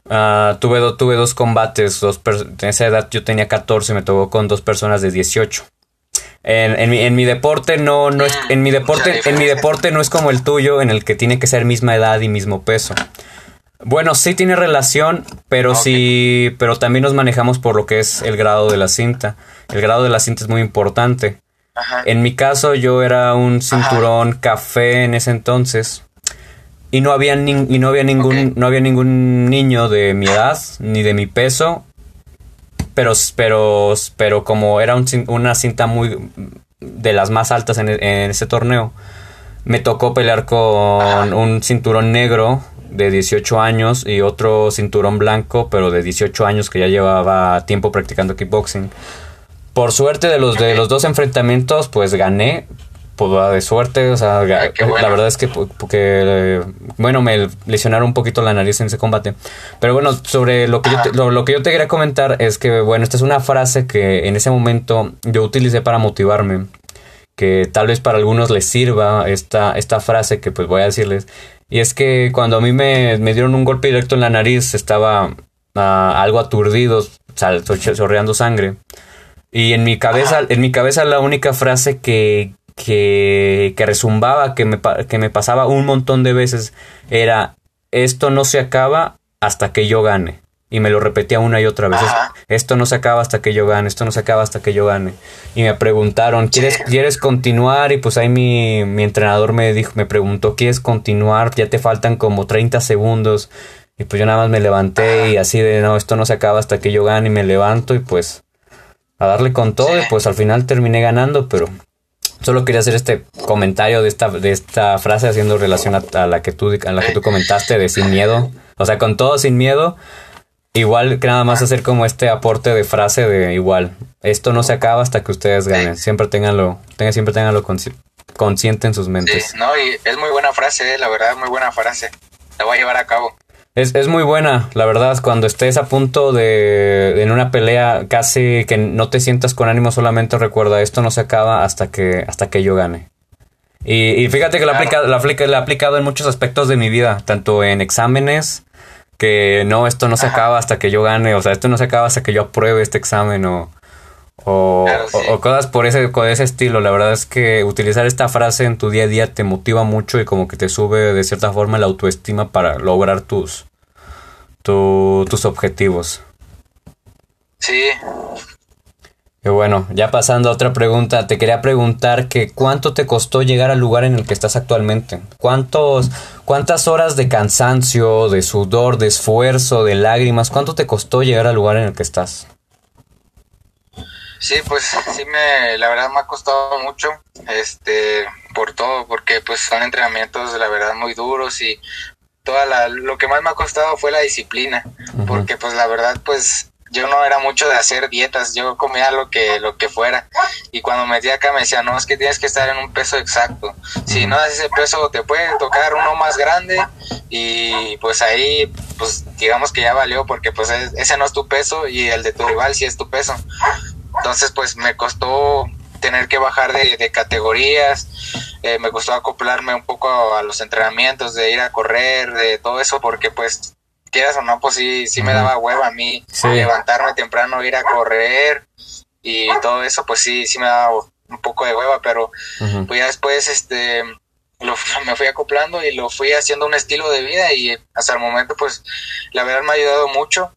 uh, tuve, tuve dos combates. Dos en esa edad yo tenía 14, me tocó con dos personas de 18. En, en, mi, en mi deporte no, no es, en mi deporte, en mi deporte no es como el tuyo, en el que tiene que ser misma edad y mismo peso. Bueno, sí tiene relación, pero sí, pero también nos manejamos por lo que es el grado de la cinta. El grado de la cinta es muy importante. En mi caso, yo era un cinturón café en ese entonces. Y no había, y no había ningún, no había ningún niño de mi edad, ni de mi peso. Pero, pero, pero como era una cinta muy de las más altas en, en ese torneo, me tocó pelear con un cinturón negro de 18 años y otro cinturón blanco, pero de 18 años que ya llevaba tiempo practicando kickboxing. Por suerte de los de los dos enfrentamientos, pues gané. Pues de suerte, o sea, la verdad es que porque bueno, me lesionaron un poquito la nariz en ese combate. Pero bueno, sobre lo que yo te, lo que yo te quería comentar es que bueno, esta es una frase que en ese momento yo utilicé para motivarme que tal vez para algunos les sirva esta, esta frase que pues voy a decirles. Y es que cuando a mí me, dieron un golpe directo en la nariz, estaba ah, algo aturdido, chorreando sangre. Y en mi cabeza, en mi cabeza la única frase que, que, que resumbaba, que me, que me pasaba un montón de veces, era, esto no se acaba hasta que yo gane. Y me lo repetía una y otra vez. Esto no se acaba hasta que yo gane, esto no se acaba hasta que yo gane. Y me preguntaron, ¿quieres, ¿quieres continuar? Y pues ahí mi, mi entrenador me dijo, me preguntó, ¿quieres continuar? Ya te faltan como 30 segundos. Y pues yo nada más me levanté y así de, no, esto no se acaba hasta que yo gane y me levanto y pues a darle con todo y pues al final terminé ganando, pero solo quería hacer este comentario de esta, de esta frase haciendo relación a, a la que tú, a la que tú comentaste de sin miedo. O sea, con todo sin miedo Igual que nada más hacer como este aporte de frase de igual, esto no se acaba hasta que ustedes ganen, siempre tenganlo, tengan, siempre tenganlo consciente en sus mentes. Sí, no, y es muy buena frase, eh, la verdad, muy buena frase, la voy a llevar a cabo. Es, es muy buena, la verdad, cuando estés a punto de, en una pelea, casi que no te sientas con ánimo, solamente recuerda, esto no se acaba hasta que, hasta que yo gane. Y, fíjate que lo, aplicado, lo, he aplicado en muchos aspectos de mi vida, tanto en exámenes, que no, esto no se acaba hasta que yo gane, o sea, esto no se acaba hasta que yo apruebe este examen o, o, cosas por ese, ese estilo. La verdad es que utilizar esta frase en tu día a día te motiva mucho y como que te sube de cierta forma la autoestima para lograr tus, tus objetivos. Sí, y bueno, ya pasando a otra pregunta, te quería preguntar que cuánto te costó llegar al lugar en el que estás actualmente. ¿Cuántos, cuántas horas de cansancio, de sudor, de esfuerzo, de lágrimas, cuánto te costó llegar al lugar en el que estás? Sí, pues sí me, la verdad me ha costado mucho, este, por todo, porque pues son entrenamientos, la verdad, muy duros y toda la, lo que más me ha costado fue la disciplina, porque pues la verdad, pues yo no era mucho de hacer dietas, yo comía lo que lo que fuera. Y cuando me metí acá me decía, no, es que tienes que estar en un peso exacto, si no haces ese peso te puede tocar uno más grande y pues ahí pues digamos que ya valió porque pues ese no es tu peso y el de tu rival sí es tu peso, entonces pues me costó tener que bajar de, categorías, eh, me costó acoplarme un poco a los entrenamientos, de ir a correr, de todo eso porque pues quieras o no, pues sí, sí me daba hueva a mí levantarme temprano, ir a correr y todo eso, pues sí, sí me daba un poco de hueva, pero pues ya después este me fui acoplando y lo fui haciendo un estilo de vida y hasta el momento pues la verdad me ha ayudado mucho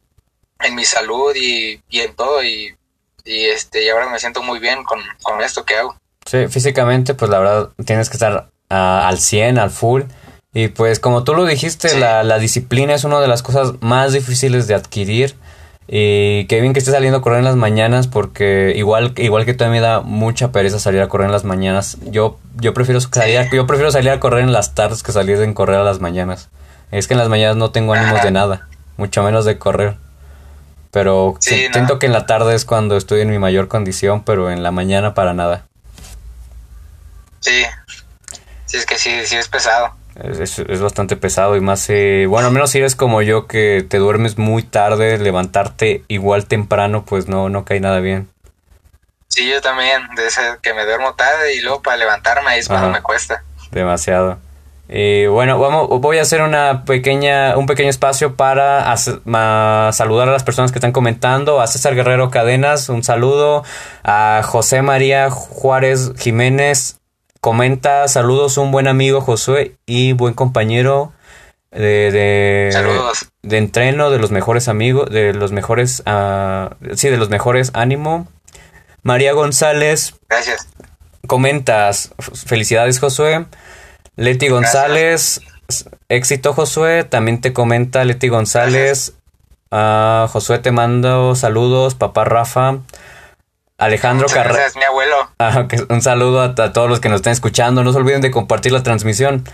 en mi salud y, en todo y, este y ahora me siento muy bien con, esto que hago. Sí, físicamente pues la verdad tienes que estar ah, al 100, al full y pues como tú lo dijiste, la, la, disciplina es una de las cosas más difíciles de adquirir. Y qué bien que esté saliendo a correr en las mañanas porque igual, igual que tú me da mucha pereza salir a correr en las mañanas. Yo, yo, prefiero salir, yo prefiero salir a correr en las tardes que salir en correr a las mañanas. Es que en las mañanas no tengo ánimos de nada, mucho menos de correr. Pero siento que en la tarde es cuando estoy en mi mayor condición, pero en la mañana para nada. Sí, sí es que sí, sí es pesado. Es, bastante pesado y más, eh, bueno, al menos si eres como yo que te duermes muy tarde, levantarte igual temprano, pues no, no cae nada bien. Sí, yo también, de ese que me duermo tarde y luego para levantarme ahí es cuando me cuesta. Demasiado. Y bueno, vamos, voy a hacer una pequeña, un pequeño espacio para saludar a las personas que están comentando. A César Guerrero Cadenas, un saludo. A José María Juárez Jiménez, comenta saludos un buen amigo Josué y buen compañero de, de, entreno de los mejores amigos de los mejores uh, sí de los mejores ánimo. María González gracias. comentas felicidades Josué. Leti González éxito Josué. También te comenta Leti González. Uh, Josué te mando saludos papá Rafa Alejandro Carrera. mi abuelo. Ah, un saludo a, todos los que nos están escuchando. No se olviden de compartir la transmisión.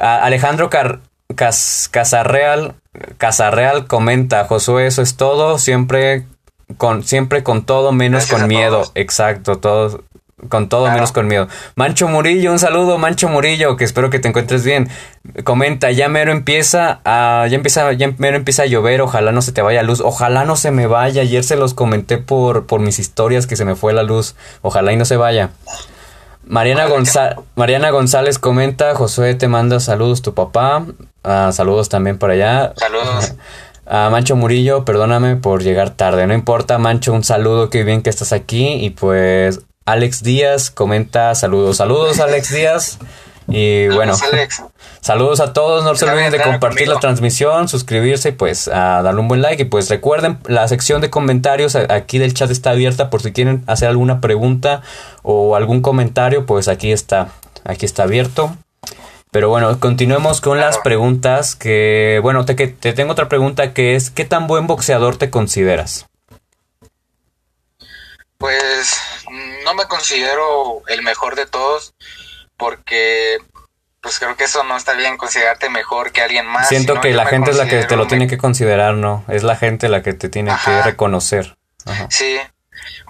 Alejandro Car Casarreal, Casarreal comenta, Josué, eso es todo, siempre con, siempre con todo menos con miedo. Exacto, todo, con todo menos con miedo. Mancho Murillo, un saludo, Mancho Murillo, que espero que te encuentres bien. Comenta, ya mero empieza a, ya empieza, ya mero empieza a llover, ojalá no se te vaya luz, ojalá no se me vaya. Ayer se los comenté por, por mis historias que se me fue la luz, ojalá y no se vaya. Mariana, Mariana González comenta, Josué te manda saludos tu papá, ah, saludos también por allá. Saludos. A Mancho Murillo, perdóname por llegar tarde, no importa, Mancho, un saludo, qué bien que estás aquí y pues Alex Díaz comenta saludos. Saludos, Alex Díaz. Y bueno, saludos a todos. No se olviden de compartir la transmisión, suscribirse y pues a darle un buen like. Y pues recuerden, la sección de comentarios aquí del chat está abierta por si quieren hacer alguna pregunta o algún comentario, pues aquí está, aquí está abierto. Pero bueno, continuemos con las preguntas que, bueno, te, te tengo otra pregunta que es, ¿qué tan buen boxeador te consideras? Pues no me considero el mejor de todos porque pues creo que eso no está bien considerarte mejor que alguien más. Siento que la gente es la que te lo tiene que considerar, ¿no? Es la gente la que te tiene que reconocer. Sí,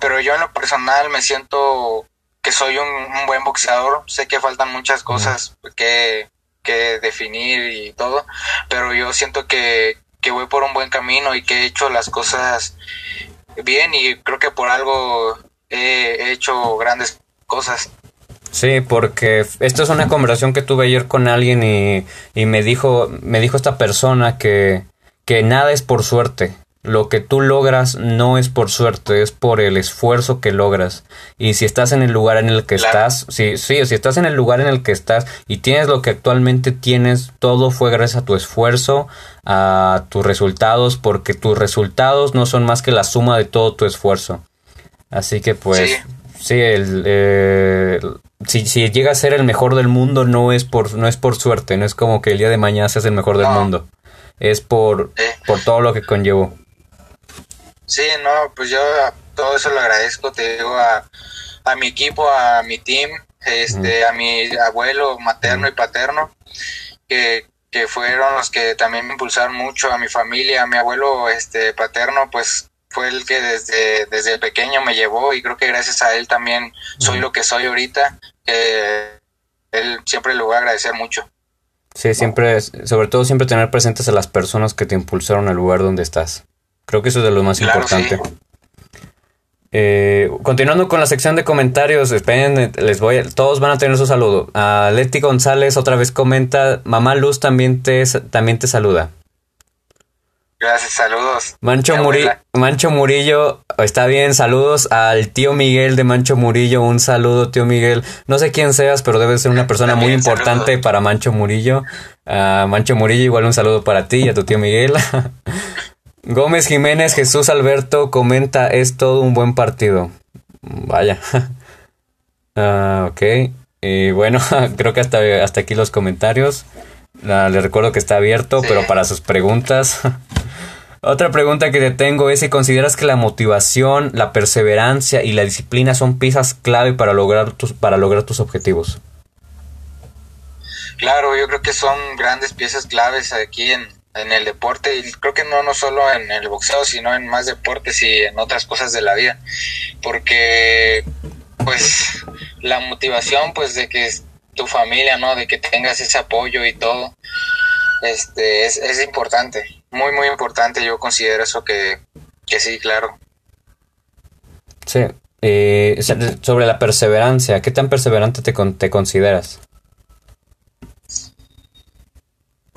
pero yo en lo personal me siento que soy un, buen boxeador. Sé que faltan muchas cosas que, que definir y todo, pero yo siento que, que voy por un buen camino y que he hecho las cosas bien y creo que por algo he hecho grandes cosas. Sí, porque esto es una conversación que tuve ayer con alguien y, y me dijo, me dijo esta persona que, que nada es por suerte. Lo que tú logras no es por suerte, es por el esfuerzo que logras. Y si estás en el lugar en el que estás, sí, sí, si estás en el lugar en el que estás y tienes lo que actualmente tienes, todo fue gracias a tu esfuerzo, a tus resultados, porque tus resultados no son más que la suma de todo tu esfuerzo. Así que pues, sí, el, eh, si, si llega a ser el mejor del mundo no es por, no es por suerte, no es como que el día de mañana seas el mejor del mundo. Es por, por todo lo que conllevó. Sí, no, pues yo todo eso lo agradezco, te digo, a, a mi equipo, a mi team, este, a mi abuelo materno y paterno, que, que fueron los que también me impulsaron mucho, a mi familia, a mi abuelo este, paterno, pues fue el que desde, desde pequeño me llevó y creo que gracias a él también soy lo que soy ahorita, él siempre le voy a agradecer mucho. Sí, siempre, sobre todo siempre tener presentes a las personas que te impulsaron al lugar donde estás. Creo que eso es de lo más importante. Eh, continuando con la sección de comentarios, esperen, les voy todos van a tener su saludo. A Leti González otra vez comenta, Mamá Luz también te, también te saluda. Gracias, saludos. Mancho, Mancho Murillo, está bien, saludos al tío Miguel de Mancho Murillo, un saludo tío Miguel. No sé quién seas, pero debes ser una persona muy importante para Mancho Murillo. Mancho Murillo, igual un saludo para ti y a tu tío Miguel. Gómez Jiménez Jesús Alberto comenta, es todo un buen partido. Vaya. Ah, ok. Y bueno, creo que hasta, hasta aquí los comentarios. le recuerdo que está abierto, pero para sus preguntas. Otra pregunta que te tengo es si consideras que la motivación, la perseverancia y la disciplina son piezas clave para lograr tus, para lograr tus objetivos. Claro, yo creo que son grandes piezas claves aquí en, en el deporte y creo que no no solo en el boxeo sino en más deportes y en otras cosas de la vida. Porque pues la motivación pues de que tu familia no de que tengas ese apoyo y todo este es, es importante muy muy importante. Yo considero eso que, que sí claro. Sí eh, sobre la perseverancia qué tan perseverante te, te consideras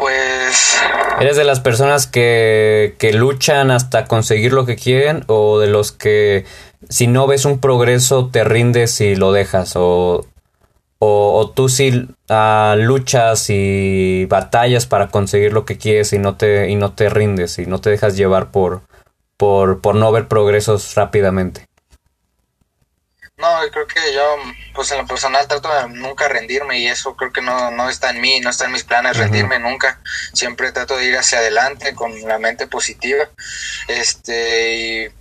Pues... ¿Eres de las personas que, que luchan hasta conseguir lo que quieren o de los que si no ves un progreso te rindes y lo dejas? ¿O, o, tú sí uh, luchas y batallas para conseguir lo que quieres y no te, y no te rindes y no te dejas llevar por, por, por no ver progresos rápidamente? No, creo que yo, pues en lo personal trato de nunca rendirme y eso creo que no, no está en mí, no está en mis planes rendirme nunca. Siempre trato de ir hacia adelante con la mente positiva. Este,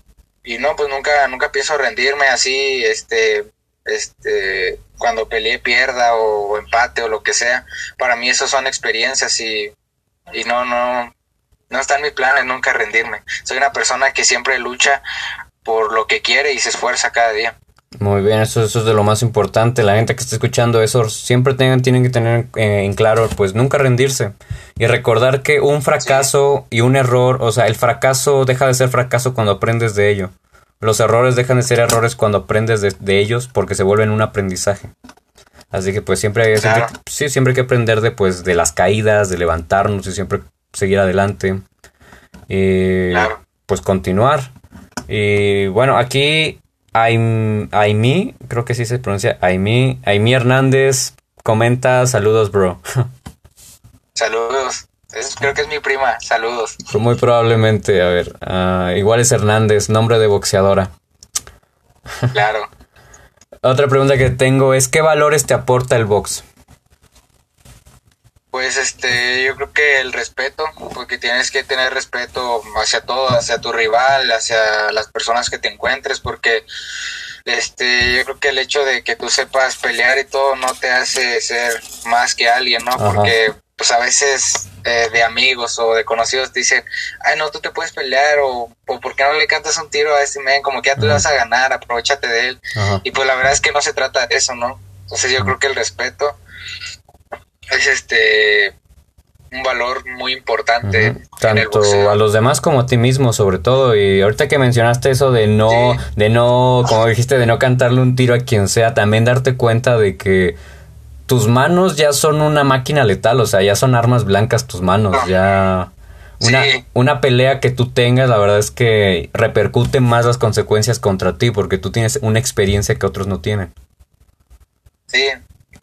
y, no, pues nunca, nunca pienso rendirme así, este, este, cuando peleé pierda o, empate o lo que sea. Para mí eso son experiencias y, y no, no, no está en mis planes nunca rendirme. Soy una persona que siempre lucha por lo que quiere y se esfuerza cada día. Muy bien, eso, eso es de lo más importante. La gente que está escuchando eso siempre tengan, tienen que tener eh, en claro, pues nunca rendirse. Y recordar que un fracaso y un error, o sea, el fracaso deja de ser fracaso cuando aprendes de ello. Los errores dejan de ser errores cuando aprendes de, ellos porque se vuelven un aprendizaje. Así que pues siempre, siempre, sí, siempre hay que aprender de, pues, de las caídas, de levantarnos y siempre seguir adelante. Y pues continuar. Y bueno, aquí Aimi, creo que sí se pronuncia Aimi, Aimi Hernández comenta, saludos bro. Saludos, creo que es mi prima, saludos. Muy probablemente, a ver, ah, igual es Hernández, nombre de boxeadora. Claro. Otra pregunta que tengo es, ¿qué valores te aporta el box? Pues este, yo creo que el respeto, porque tienes que tener respeto hacia todo, hacia tu rival, hacia las personas que te encuentres, porque este, yo creo que el hecho de que tú sepas pelear y todo no te hace ser más que alguien, ¿no? Porque pues a veces eh, de amigos o de conocidos te dicen, ay no, tú te puedes pelear o, o ¿por qué no le cantas un tiro a este men? Como que ya tú le vas a ganar, aprovechate de él. Y pues la verdad es que no se trata de eso, ¿no? Entonces yo creo que el respeto es este un valor muy importante. Tanto a los demás como a ti mismo, sobre todo. Y ahorita que mencionaste eso de no, de no, como dijiste, de no cantarle un tiro a quien sea, también darte cuenta de que tus manos ya son una máquina letal, o sea, ya son armas blancas tus manos, ya... Una, una pelea que tú tengas, la verdad es que repercute más las consecuencias contra ti porque tú tienes una experiencia que otros no tienen. Sí,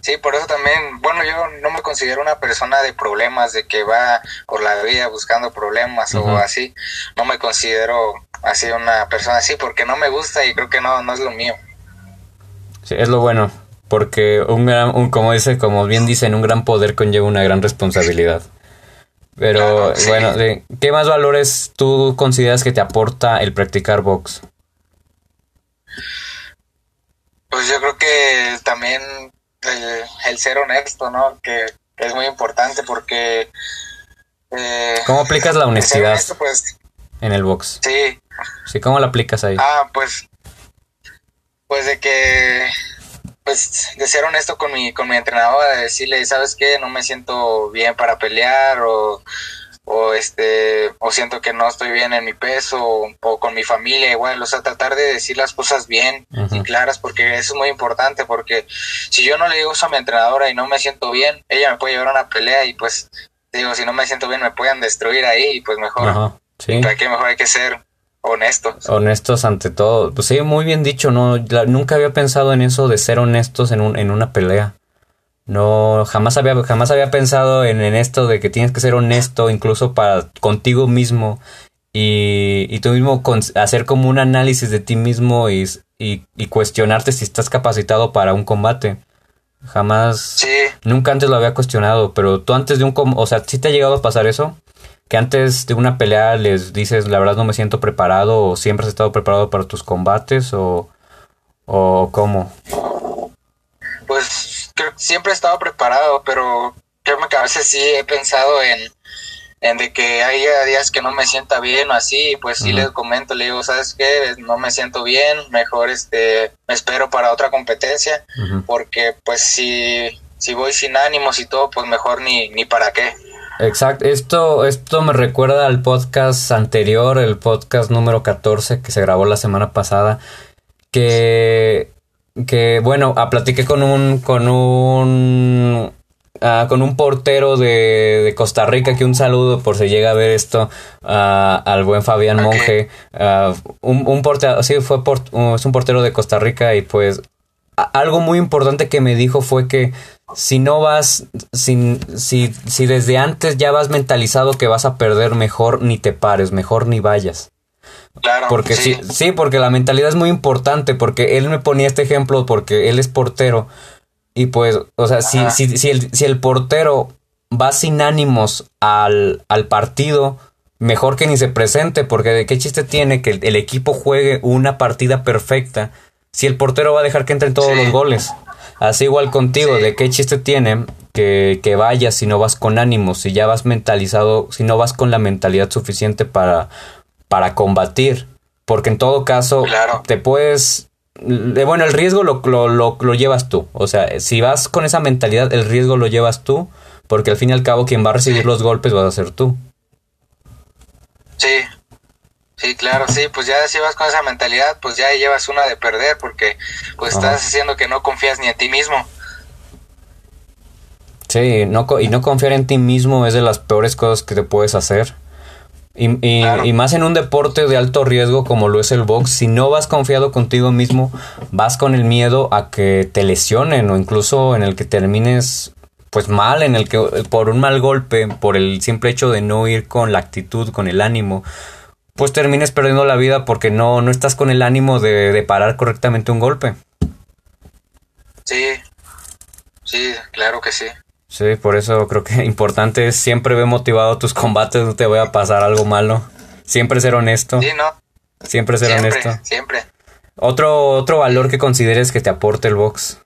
Sí, por eso también, bueno, yo no me considero una persona de problemas, de que va por la vida buscando problemas o así. No me considero así una persona así porque no me gusta y creo que no, no es lo mío. Sí, es lo bueno, porque un gran, un, como dice, como bien dicen, un gran poder conlleva una gran responsabilidad. Pero bueno, ¿qué más valores tú consideras que te aporta el practicar box? Pues yo creo que también el, ser honesto, ¿no? Que, es muy importante porque... Eh, ¿Cómo aplicas la honestidad pues, en el box? Sí. Sí, ¿cómo la aplicas ahí? Ah, pues... Pues de que... Pues de ser honesto con mi, con mi entrenador, de decirle, ¿sabes qué? No me siento bien para pelear o o este o siento que no estoy bien en mi peso o, con mi familia igual o sea tratar de decir las cosas bien y claras porque eso es muy importante porque si yo no le digo eso a mi entrenadora y no me siento bien ella me puede llevar a una pelea y pues digo si no me siento bien me pueden destruir ahí y pues mejor. Para qué mejor hay que ser honestos. Honestos ante todo. Pues sí muy bien dicho no nunca había pensado en eso de ser honestos en un en una pelea no, jamás había, jamás había pensado en, esto de que tienes que ser honesto incluso para contigo mismo y, y tú mismo hacer como un análisis de ti mismo y, y, cuestionarte si estás capacitado para un combate. Jamás, sí. nunca antes lo había cuestionado, pero tú antes de un, o sea, ¿sí te ha llegado a pasar eso? Que antes de una pelea les dices, la verdad no me siento preparado o siempre has estado preparado para tus combates o, o cómo? Siempre he estado preparado, pero creo que a veces sí he pensado en, en de que hay días que no me sienta bien o así, pues sí les comento, le digo, ¿sabes qué? No me siento bien, mejor este, me espero para otra competencia, porque pues si, si voy sin ánimos y todo, pues mejor ni, ni para qué. Exacto, esto, esto me recuerda al podcast anterior, el podcast número 14 que se grabó la semana pasada, que que bueno, a, platiqué con un con un ah, con un portero de, de, Costa Rica que un saludo por si llega a ver esto uh, al buen Fabián Monge. Ah, un, un, portero sí fue es un portero de Costa Rica y pues algo muy importante que me dijo fue que si no vas si, si, si desde antes ya vas mentalizado que vas a perder mejor ni te pares mejor ni vayas porque sí. sí. porque la mentalidad es muy importante, porque él me ponía este ejemplo porque él es portero. Y pues, o sea, si, si, si, el, si el portero va sin ánimos al, al partido, mejor que ni se presente, porque de qué chiste tiene que el, equipo juegue una partida perfecta si el portero va a dejar que entren todos los goles. Así igual contigo, de qué chiste tiene que, que, vayas si no vas con ánimos, si ya vas mentalizado, si no vas con la mentalidad suficiente para, para combatir. Porque en todo caso, te puedes. Bueno, el riesgo lo, lo, lo, llevas tú. O sea, si vas con esa mentalidad, el riesgo lo llevas tú. Porque al fin y al cabo, quien va a recibir los golpes vas a ser tú. Sí, Sí, claro, sí, pues ya si vas con esa mentalidad, pues ya llevas una de perder porque pues estás haciendo que no confías ni en ti mismo. Sí, no, y no confiar en ti mismo es de las peores cosas que te puedes hacer. Y, y, más en un deporte de alto riesgo como lo es el box, si no vas confiado contigo mismo, vas con el miedo a que te lesionen o incluso en el que termines pues mal, en el que por un mal golpe, por el simple hecho de no ir con la actitud, con el ánimo, pues termines perdiendo la vida porque no, no estás con el ánimo de, de parar correctamente un golpe. Sí, sí, claro que sí. Sí, por eso creo que importante es siempre ve motivado tus combates, no te voy a pasar algo malo. Siempre ser honesto. Sí, ¿no? Siempre ser honesto. Siempre. Otro, otro valor que consideres que te aporte el box.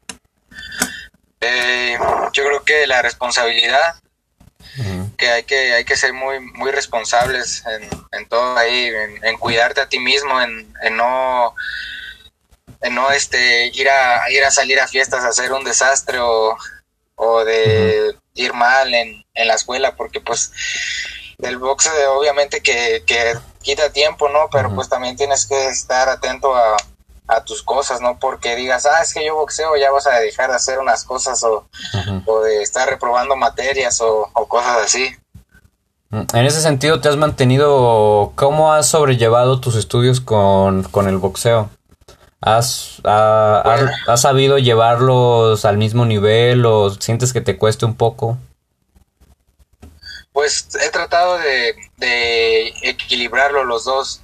Eh, yo creo que la responsabilidad. Que hay que hay que ser muy muy responsables en, todo ahí, en, cuidarte a ti mismo, en, en no en no este ir a ir a salir a fiestas a hacer un desastre o o de ir mal en, en la escuela, porque pues el boxeo obviamente que, que quita tiempo, ¿no? Pero pues también tienes que estar atento a, a, tus cosas, ¿no? Porque digas, ah, es que yo boxeo, ya vas a dejar de hacer unas cosas o, o de estar reprobando materias o, o, cosas así. Mm, en ese sentido, ¿te has mantenido, cómo has sobrellevado tus estudios con, con el boxeo? ¿Has, ¿Has sabido llevarlos al mismo nivel o sientes que te cueste un poco? Pues he tratado de, de equilibrarlo los dos,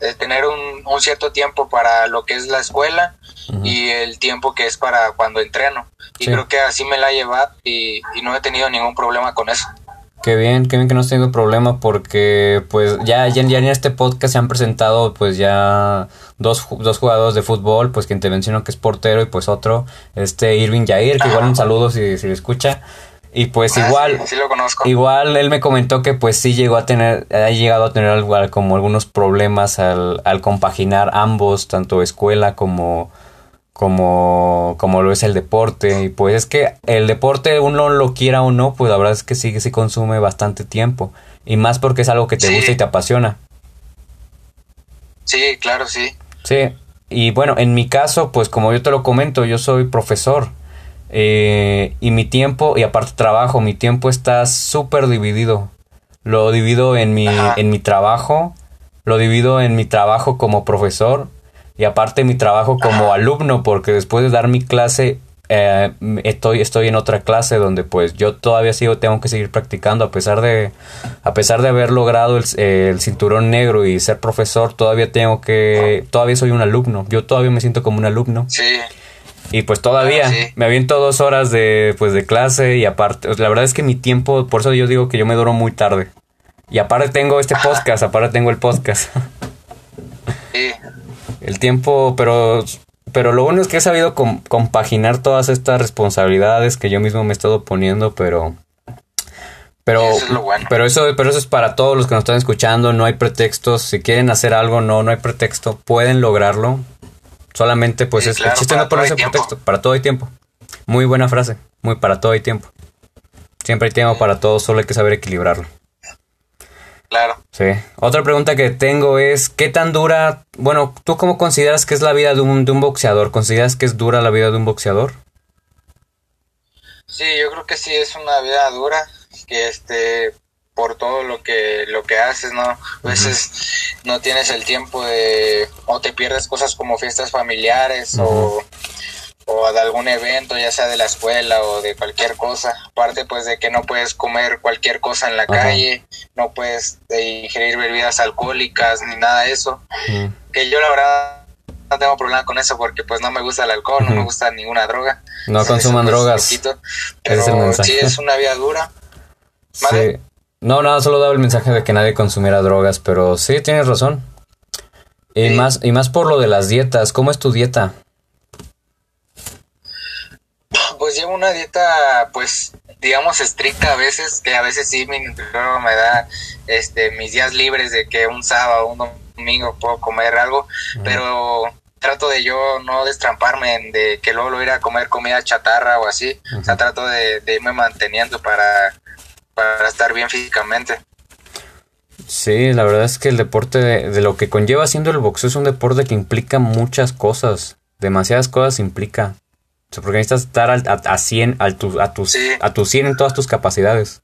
de tener un, un, cierto tiempo para lo que es la escuela y el tiempo que es para cuando entreno. Y creo que así me la he llevado y, y, no he tenido ningún problema con eso. Qué bien, qué bien que no has tenido problema porque pues ya, ya, ya en este podcast se han presentado pues ya dos, dos jugadores de fútbol, pues quien te menciono que es portero y pues otro, este Irving Jair, que igual un saludo si, si lo escucha. Y pues ah, igual, sí, sí lo conozco. igual él me comentó que pues sí llegó a tener, ha llegado a tener algo, como algunos problemas al, al compaginar ambos, tanto escuela como, como, como lo es el deporte. Y pues es que el deporte, uno lo quiera o no, pues la verdad es que sí, sí consume bastante tiempo. Y más porque es algo que te sí. gusta y te apasiona. Sí, claro, sí. Sí, y bueno, en mi caso, pues como yo te lo comento, yo soy profesor. Eh, y mi tiempo, y aparte trabajo, mi tiempo está súper dividido. Lo divido en mi, en mi trabajo, lo divido en mi trabajo como profesor y aparte mi trabajo como alumno, porque después de dar mi clase eh, estoy, estoy en otra clase donde pues yo todavía sigo, tengo que seguir practicando a pesar de, a pesar de haber logrado el, el, cinturón negro y ser profesor, todavía tengo que, todavía soy un alumno, yo todavía me siento como un alumno. Sí. Y pues todavía sí. me aviento dos horas de, pues, de clase y aparte, la verdad es que mi tiempo, por eso yo digo que yo me duro muy tarde. Y aparte tengo este podcast, aparte tengo el podcast. Sí. El tiempo, pero pero lo bueno es que he sabido com compaginar todas estas responsabilidades que yo mismo me he estado poniendo, pero pero eso es lo bueno. pero eso pero eso es para todos los que nos están escuchando, no hay pretextos, si quieren hacer algo, no no hay pretexto, pueden lograrlo. Solamente pues Sí, es claro, el chiste no ponerse pretexto, para todo hay tiempo. Muy buena frase, muy para todo hay tiempo. Siempre hay tiempo para todo, solo hay que saber equilibrarlo. Claro. Sí. Otra pregunta que tengo es, ¿qué tan dura, bueno, tú cómo consideras que es la vida de un, de un boxeador? ¿Consideras que es dura la vida de un boxeador? Sí, yo creo que sí es una vida dura, que este por todo lo que lo que haces, ¿no? A veces no tienes el tiempo de o te pierdes cosas como fiestas familiares o o de algún evento, ya sea de la escuela o de cualquier cosa. Aparte, pues de que no puedes comer cualquier cosa en la Ajá. calle, no puedes eh, ingerir bebidas alcohólicas ni nada de eso. Mm. Que yo la verdad no tengo problema con eso porque pues no me gusta el alcohol, no me gusta ninguna droga. No consuman pues, drogas. es el mensaje. sí es una vida dura. ¿Vale? Sí. No, nada, solo daba el mensaje de que nadie consumiera drogas, pero sí, tienes razón. Y Sí. más, y más por lo de las dietas. ¿Cómo es tu dieta? Pues llevo una dieta, pues, digamos, estricta a veces, que a veces sí mi nutriólogo me da este, mis días libres de que un sábado, un domingo puedo comer algo, pero trato de yo no destramparme en de que luego lo ir a comer comida chatarra o así, o sea, trato de, de irme manteniendo para, para estar bien físicamente. Sí, la verdad es que el deporte de, de lo que conlleva siendo el boxeo es un deporte que implica muchas cosas. Demasiadas cosas implica. Sea, porque necesitas estar al, a, a 100, al tu, a, tus, Sí. a tu 100 en todas tus capacidades.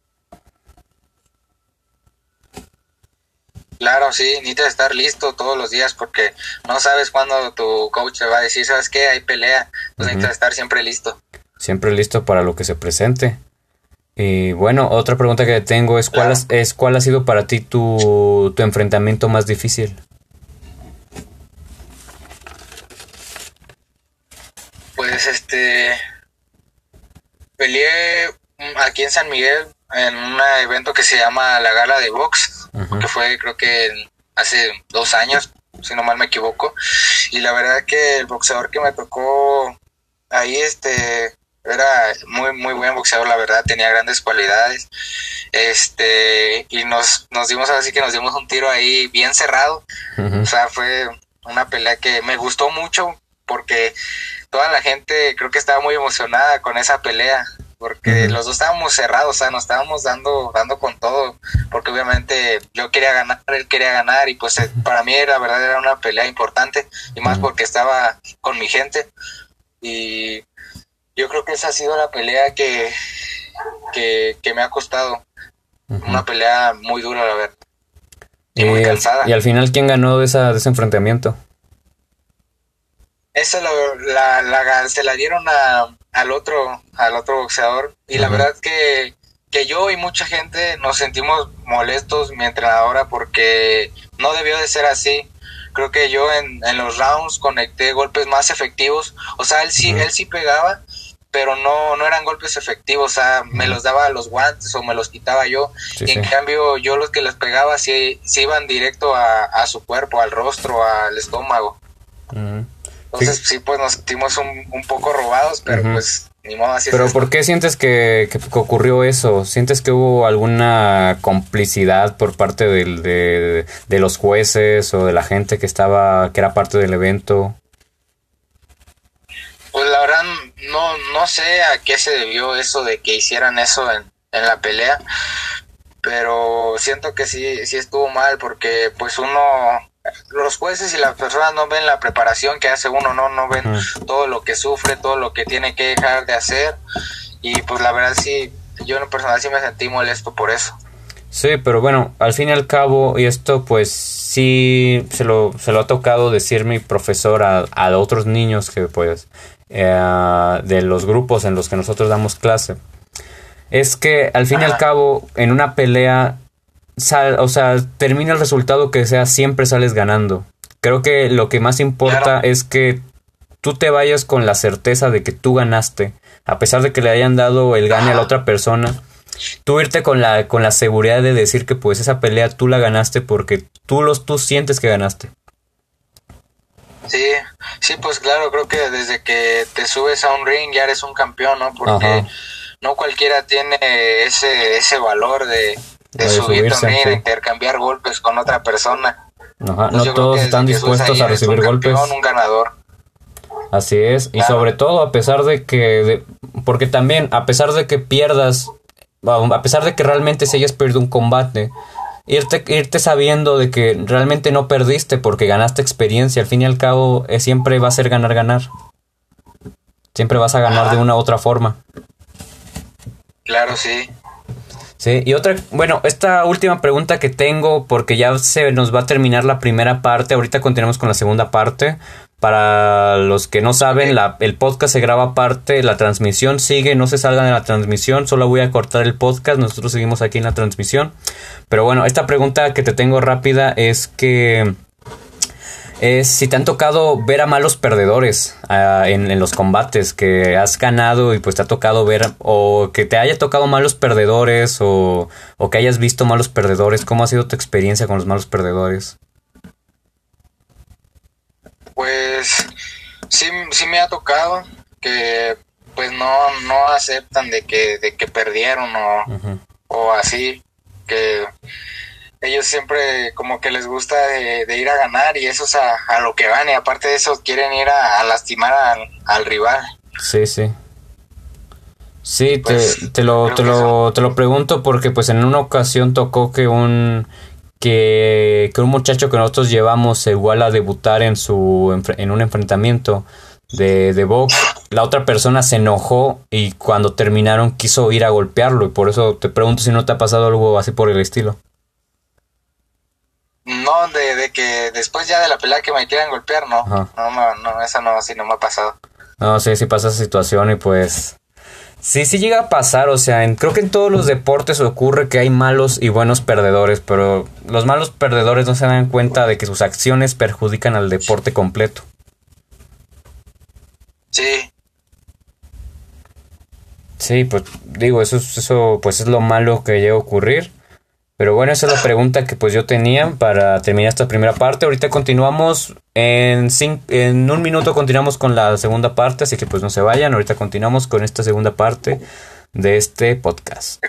Claro, sí, necesitas estar listo todos los días porque no sabes cuándo tu coach te va a decir, ¿sabes qué? Hay pelea, entonces Ujú. necesitas estar siempre listo. Siempre listo para lo que se presente. Y bueno, otra pregunta que tengo es ¿cuál, Claro. has- es, ¿cuál ha sido para ti tu, tu enfrentamiento más difícil? Pues este peleé mm, aquí en San Miguel en un evento que se llama la Gala de Box, que fue creo que hace dos años, si no mal me equivoco. Y la verdad que el boxeador que me tocó ahí este era muy muy buen boxeador, la verdad, tenía grandes cualidades. Este, y nos nos dimos así que nos dimos un tiro ahí bien cerrado. O sea, fue una pelea que me gustó mucho porque toda la gente creo que estaba muy emocionada con esa pelea. Porque los dos estábamos cerrados, o sea, nos estábamos dando, dando con todo, porque obviamente yo quería ganar, él quería ganar, y pues eh, para mí era verdad era una pelea importante, y más porque estaba con mi gente, y yo creo que esa ha sido la pelea que, que, me ha costado, una pelea muy dura, la verdad. Y, muy cansada. Y al final, ¿quién ganó de, esa, de ese enfrentamiento? Esa la, la, se la dieron a, al otro, al otro boxeador. Y la verdad que, que yo y mucha gente nos sentimos molestos, mi entrenadora, porque no debió de ser así. Creo que yo en, en los rounds conecté golpes más efectivos. O sea, él sí, él sí pegaba, pero no, no eran golpes efectivos, o sea, me los daba a los guantes o me los quitaba yo. y en cambio, yo los que les pegaba sí, sí iban directo a, a, su cuerpo, al rostro, al estómago. Entonces sí. pues nos sentimos un, un poco robados, pero pues ni modo así Pero ¿por qué sientes que, que, ocurrió eso? ¿Sientes que hubo alguna complicidad por parte del, de, de, los jueces o de la gente que estaba, que era parte del evento? Pues la verdad no, no sé a qué se debió eso de que hicieran eso en, en la pelea, pero siento que sí, sí estuvo mal porque pues uno los jueces y las personas no ven la preparación que hace uno, no, no ven todo lo que sufre, todo lo que tiene que dejar de hacer. Y pues la verdad sí, yo en personal sí me sentí molesto por eso. Sí, pero bueno, al fin y al cabo, y esto pues sí se lo, se lo ha tocado decir mi profesor a, a otros niños que pues eh, de los grupos en los que nosotros damos clase, es que al fin y al cabo en una pelea o sea, termina el resultado que sea, siempre sales ganando. Creo que lo que más importa es que tú te vayas con la certeza de que tú ganaste, a pesar de que le hayan dado el gane a la otra persona. Tú irte con la, con la seguridad de decir que pues esa pelea tú la ganaste porque tú los tú sientes que ganaste. Sí, sí, pues claro, creo que desde que te subes a un ring ya eres un campeón, ¿no? Porque no cualquiera tiene ese, ese valor de, de, subir también, intercambiar golpes con otra persona. Ajá, no todos están dispuestos a recibir golpes. un ganador. Así es, y sobre todo a pesar de que, porque también a pesar de que pierdas, a pesar de que realmente se hayas perdido un combate, irte, irte sabiendo de que realmente no perdiste porque ganaste experiencia, al fin y al cabo eh, siempre va a ser ganar, ganar. Siempre vas a ganar de una u otra forma. Claro, sí. Sí, y otra, bueno, esta última pregunta que tengo, porque ya se nos va a terminar la primera parte, ahorita continuamos con la segunda parte. Para los que no saben, la, el podcast se graba aparte, la transmisión sigue, no se salgan de la transmisión, solo voy a cortar el podcast, nosotros seguimos aquí en la transmisión. Pero bueno, esta pregunta que te tengo rápida es que es si te han tocado ver a malos perdedores ah, en, los combates que has ganado y pues te ha tocado ver o que te haya tocado malos perdedores o, que hayas visto malos perdedores. ¿Cómo ha sido tu experiencia con los malos perdedores? Pues sí, sí me ha tocado que pues no, no aceptan de que, de que perdieron o, o así, que ellos siempre como que les gusta de, ir a ganar y eso es a, lo que van y aparte de eso quieren ir a, lastimar al, rival. Sí, sí. Sí, te, pues, te, lo, te, lo, te lo pregunto porque pues en una ocasión tocó que un que, que un muchacho que nosotros llevamos igual a debutar en su en un enfrentamiento de, de box, la otra persona se enojó y cuando terminaron quiso ir a golpearlo y por eso te pregunto si no te ha pasado algo así por el estilo. No, de, que después ya de la pelea que me quieran golpear, no. No, no, esa no, así no me ha pasado. No, sí, sí pasa esa situación y pues... Sí, sí llega a pasar, o sea, creo que en todos los deportes ocurre que hay malos y buenos perdedores, pero los malos perdedores no se dan cuenta de que sus acciones perjudican al deporte completo. Sí. Sí, pues digo, eso, eso pues es lo malo que llega a ocurrir. Pero bueno, esa es la pregunta que pues yo tenía para terminar esta primera parte. Ahorita continuamos en, en un minuto continuamos con la segunda parte, así que pues no se vayan. Ahorita continuamos con esta segunda parte de este podcast.